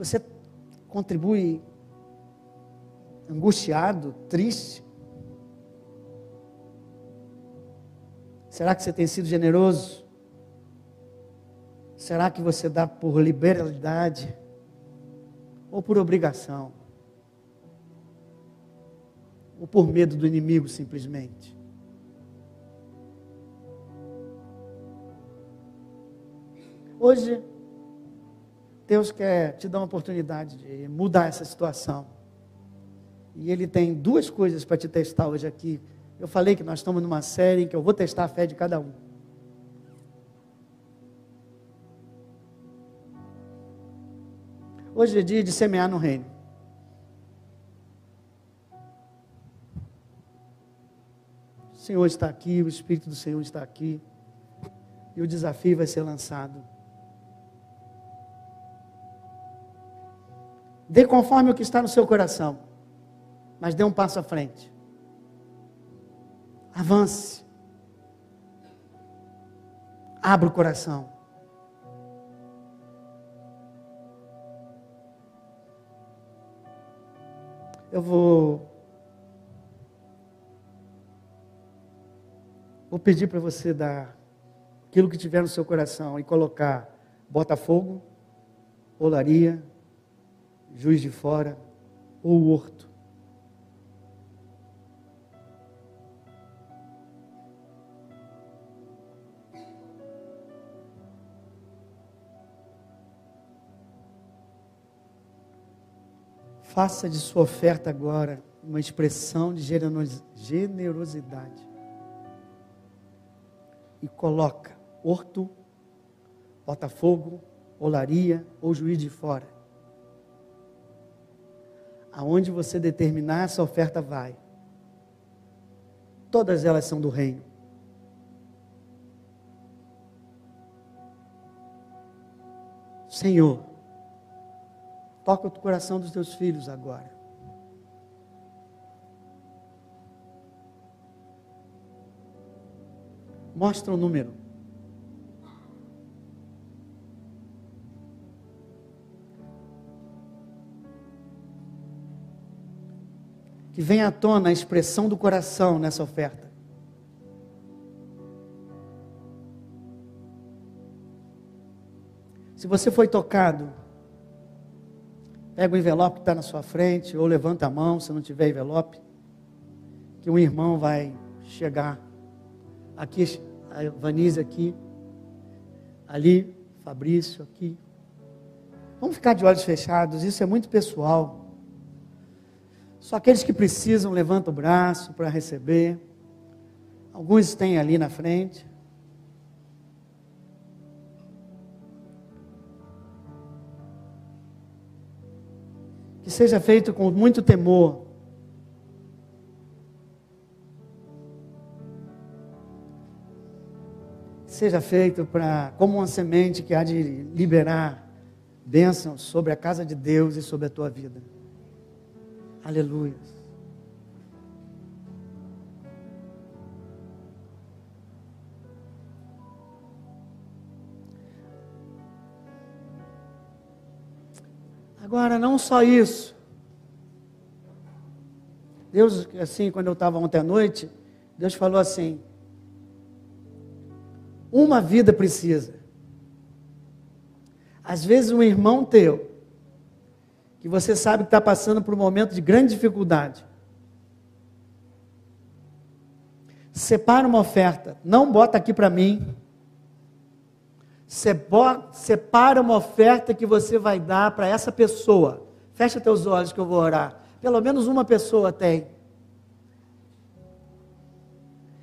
Você contribui angustiado, triste? Será que você tem sido generoso? Será que você dá por liberalidade ou por obrigação? Ou por medo do inimigo simplesmente? Hoje Deus quer te dar uma oportunidade de mudar essa situação. E Ele tem duas coisas para te testar hoje aqui. Eu falei que nós estamos numa série em que eu vou testar a fé de cada um. Hoje é dia de semear no reino. O Senhor está aqui, o Espírito do Senhor está aqui. E o desafio vai ser lançado. Dê conforme o que está no seu coração, mas dê um passo à frente. Avance. Abra o coração. Eu vou. Vou pedir para você dar aquilo que tiver no seu coração e colocar Botafogo, Olaria, Juiz de Fora ou Horto. Faça de sua oferta agora uma expressão de generosidade. E coloca Horto, Botafogo, Olaria ou Juiz de Fora. Aonde você determinar, essa oferta vai. Todas elas são do reino. Senhor, Toca o coração dos teus filhos agora. Mostra o número. Que à tona a expressão do coração nessa oferta. Se você foi tocado Pega o envelope que está na sua frente, ou levanta a mão se não tiver envelope, que um irmão vai chegar. Aqui, a aqui, ali, Fabrício aqui. Vamos ficar de olhos fechados, isso é muito pessoal. Só aqueles que precisam levantam o braço para receber. Alguns têm ali na frente. que seja feito com muito temor. Seja feito para como uma semente que há de liberar bênçãos sobre a casa de Deus e sobre a tua vida. Aleluia. Agora, não só isso. Deus, assim, quando eu estava ontem à noite, Deus falou assim: uma vida precisa. Às vezes, um irmão teu, que você sabe que está passando por um momento de grande dificuldade, separa uma oferta, não bota aqui para mim, separa uma oferta que você vai dar para essa pessoa. Fecha teus olhos que eu vou orar. Pelo menos uma pessoa tem.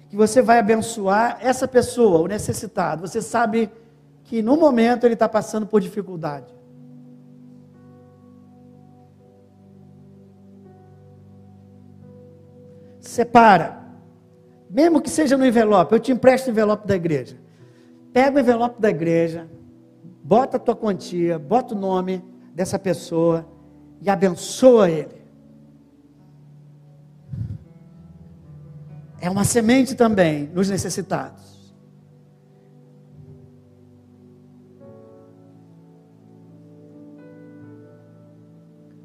Que você vai abençoar essa pessoa, o necessitado. Você sabe que no momento ele está passando por dificuldade. Separa. Mesmo que seja no envelope, eu te empresto o envelope da igreja. Pega o envelope da igreja, bota a tua quantia, bota o nome dessa pessoa e abençoa ele. É uma semente também nos necessitados.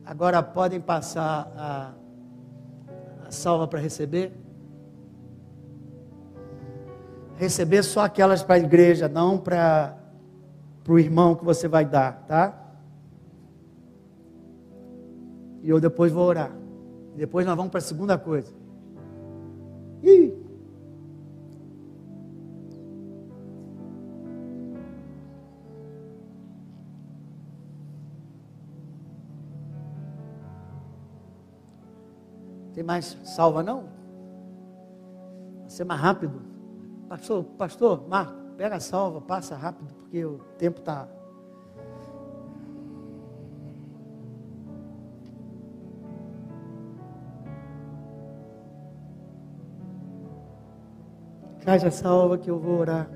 Agora podem passar a, salva para receber receber só aquelas para a igreja, não para o irmão que você vai dar, tá? E eu depois vou orar. Depois nós vamos para a segunda coisa. Ih! Tem mais salva não? Vai ser mais rápido. Pastor, pastor, Marco, pega a salva, passa rápido, porque o tempo está. Traz salva que eu vou orar.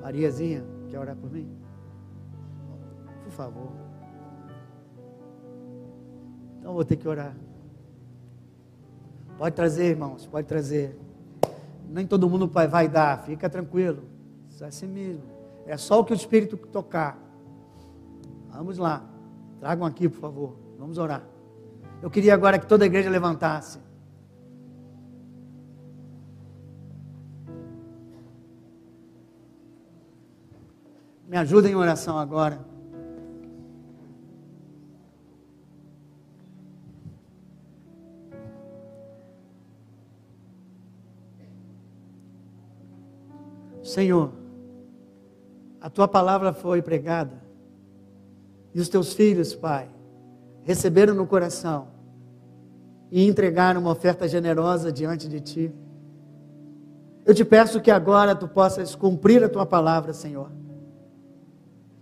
Mariazinha, quer orar por mim? favor. Então vou ter que orar. Pode trazer, irmãos, pode trazer. Nem todo mundo vai dar, fica tranquilo. Isso é assim mesmo. É só o que o Espírito tocar. Vamos lá. Tragam aqui, por favor. Vamos orar. Eu queria agora que toda a igreja levantasse. Me ajudem em oração agora. Senhor, a tua palavra foi pregada e os teus filhos, Pai, receberam no coração e entregaram uma oferta generosa diante de ti. Eu te peço que agora tu possas cumprir a tua palavra, Senhor.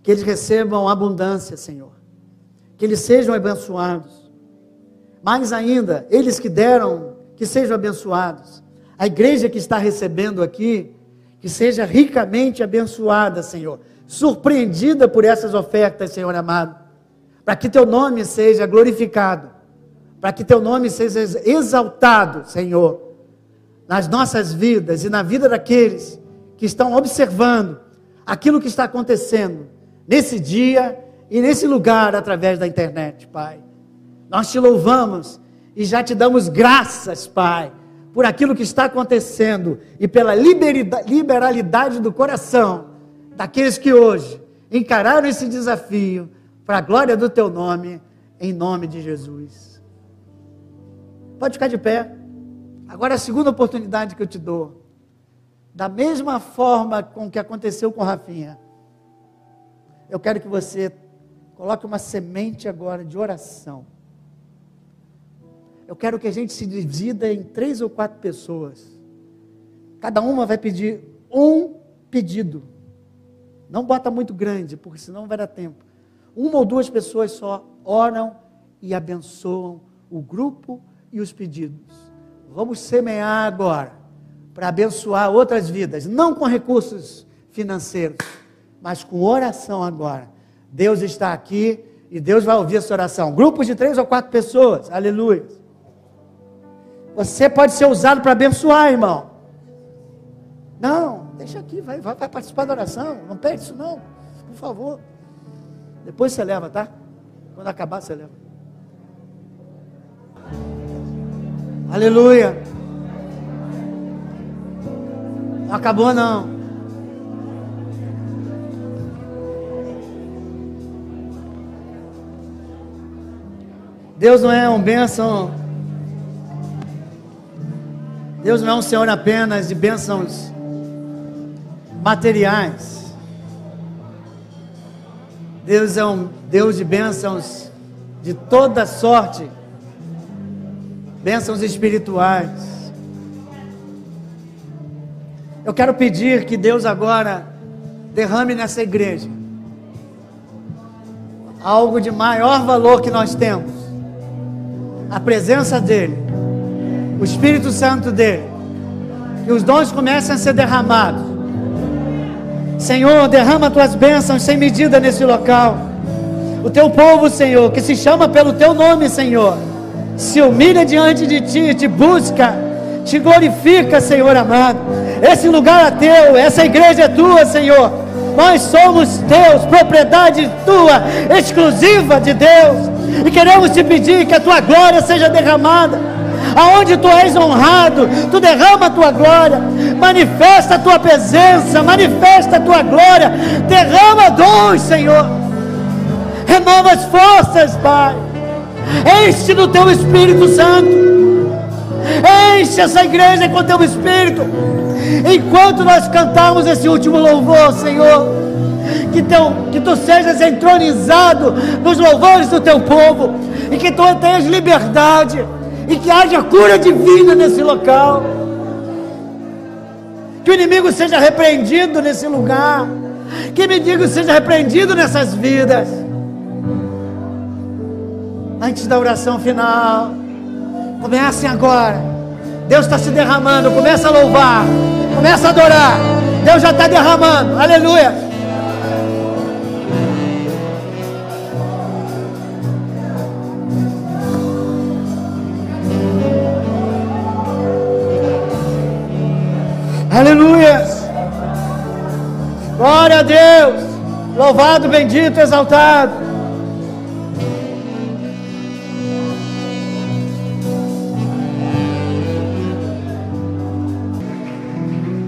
Que eles recebam abundância, Senhor. Que eles sejam abençoados. Mais ainda, eles que deram, que sejam abençoados. A igreja que está recebendo aqui, que seja ricamente abençoada, Senhor. Surpreendida por essas ofertas, Senhor amado. Para que teu nome seja glorificado. Para que teu nome seja exaltado, Senhor. Nas nossas vidas e na vida daqueles que estão observando aquilo que está acontecendo nesse dia e nesse lugar através da internet, Pai. Nós te louvamos e já te damos graças, Pai por aquilo que está acontecendo e pela liberalidade do coração daqueles que hoje encararam esse desafio para a glória do teu nome, em nome de Jesus. Pode ficar de pé. Agora a segunda oportunidade que eu te dou. Da mesma forma com que aconteceu com Rafinha, eu quero que você coloque uma semente agora de oração eu quero que a gente se divida em três ou quatro pessoas. Cada uma vai pedir um pedido. Não bota muito grande, porque senão não vai dar tempo. Uma ou duas pessoas só oram e abençoam o grupo e os pedidos. Vamos semear agora para abençoar outras vidas, não com recursos financeiros, mas com oração agora. Deus está aqui e Deus vai ouvir essa oração. Grupos de três ou quatro pessoas, aleluia. Você pode ser usado para abençoar, irmão. Não, deixa aqui, vai, vai, vai participar da oração. Não perde isso, não. Por favor. Depois você leva, tá? Quando acabar, você leva. Aleluia. Não acabou, não. Deus não é um bênção Deus não é um Senhor apenas de bênçãos materiais. Deus é um Deus de bênçãos de toda sorte, bênçãos espirituais. Eu quero pedir que Deus agora derrame nessa igreja algo de maior valor que nós temos, a presença dEle o Espírito Santo dele, que os dons comecem a ser derramados. Senhor, derrama tuas bênçãos sem medida nesse local. O teu povo, Senhor, que se chama pelo teu nome, Senhor, se humilha diante de ti, te busca, te glorifica, Senhor amado. Esse lugar é teu, essa igreja é tua, Senhor. Nós somos teus, propriedade tua, exclusiva de Deus. E queremos te pedir que a tua glória seja derramada aonde tu és honrado, tu derrama a tua glória, manifesta a tua presença, manifesta a tua glória, derrama dons, Senhor, renova as forças, Pai, enche no teu Espírito Santo, enche essa igreja com teu Espírito, enquanto nós cantamos esse último louvor, Senhor. Que, teu, que tu sejas entronizado nos louvores do teu povo e que tu tenhas liberdade e que haja cura divina nesse local. Que o inimigo seja repreendido nesse lugar. Que o inimigo seja repreendido nessas vidas. Antes da oração final, comecem agora. Deus está se derramando. Começa a louvar. Começa a adorar. Deus já está derramando. Aleluia. Aleluia! Glória a Deus! Louvado, bendito, exaltado.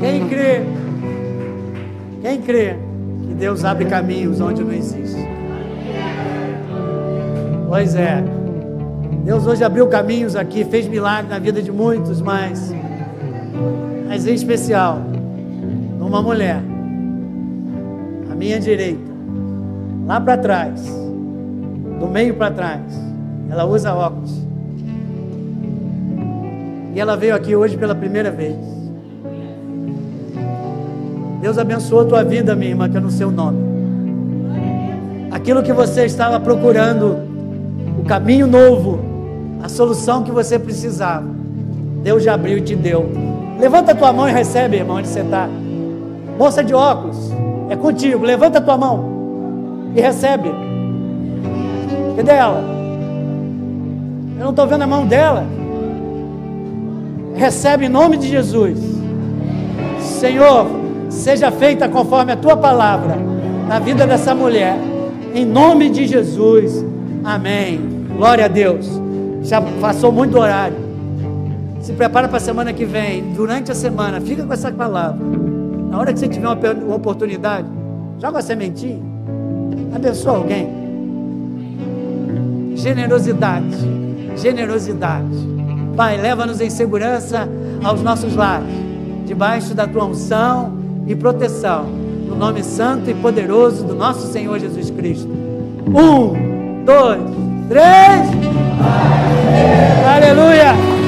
Quem crê, quem crê que Deus abre caminhos onde não existe. Pois é. Deus hoje abriu caminhos aqui, fez milagre na vida de muitos, mas, mas em especial, numa mulher, à minha direita, lá para trás, do meio para trás, ela usa óculos. E ela veio aqui hoje pela primeira vez. Deus abençoou a tua vida, minha irmã, que é no seu nome. Aquilo que você estava procurando, o caminho novo, a solução que você precisava. Deus já abriu e te deu. Levanta a tua mão e recebe, irmão, onde você está. Moça de óculos, é contigo. Levanta a tua mão e recebe. Cadê ela? Eu não estou vendo a mão dela. Recebe em nome de Jesus. Senhor, seja feita conforme a tua palavra na vida dessa mulher. Em nome de Jesus. Amém. Glória a Deus. Já passou muito horário. Se prepara para a semana que vem. Durante a semana, fica com essa palavra. Na hora que você tiver uma oportunidade, joga a sementinha. Abençoa alguém. Generosidade. Generosidade. Pai, leva-nos em segurança aos nossos lares, debaixo da tua unção e proteção, no nome santo e poderoso do nosso Senhor Jesus Cristo. Um, dois, três. Aleluia.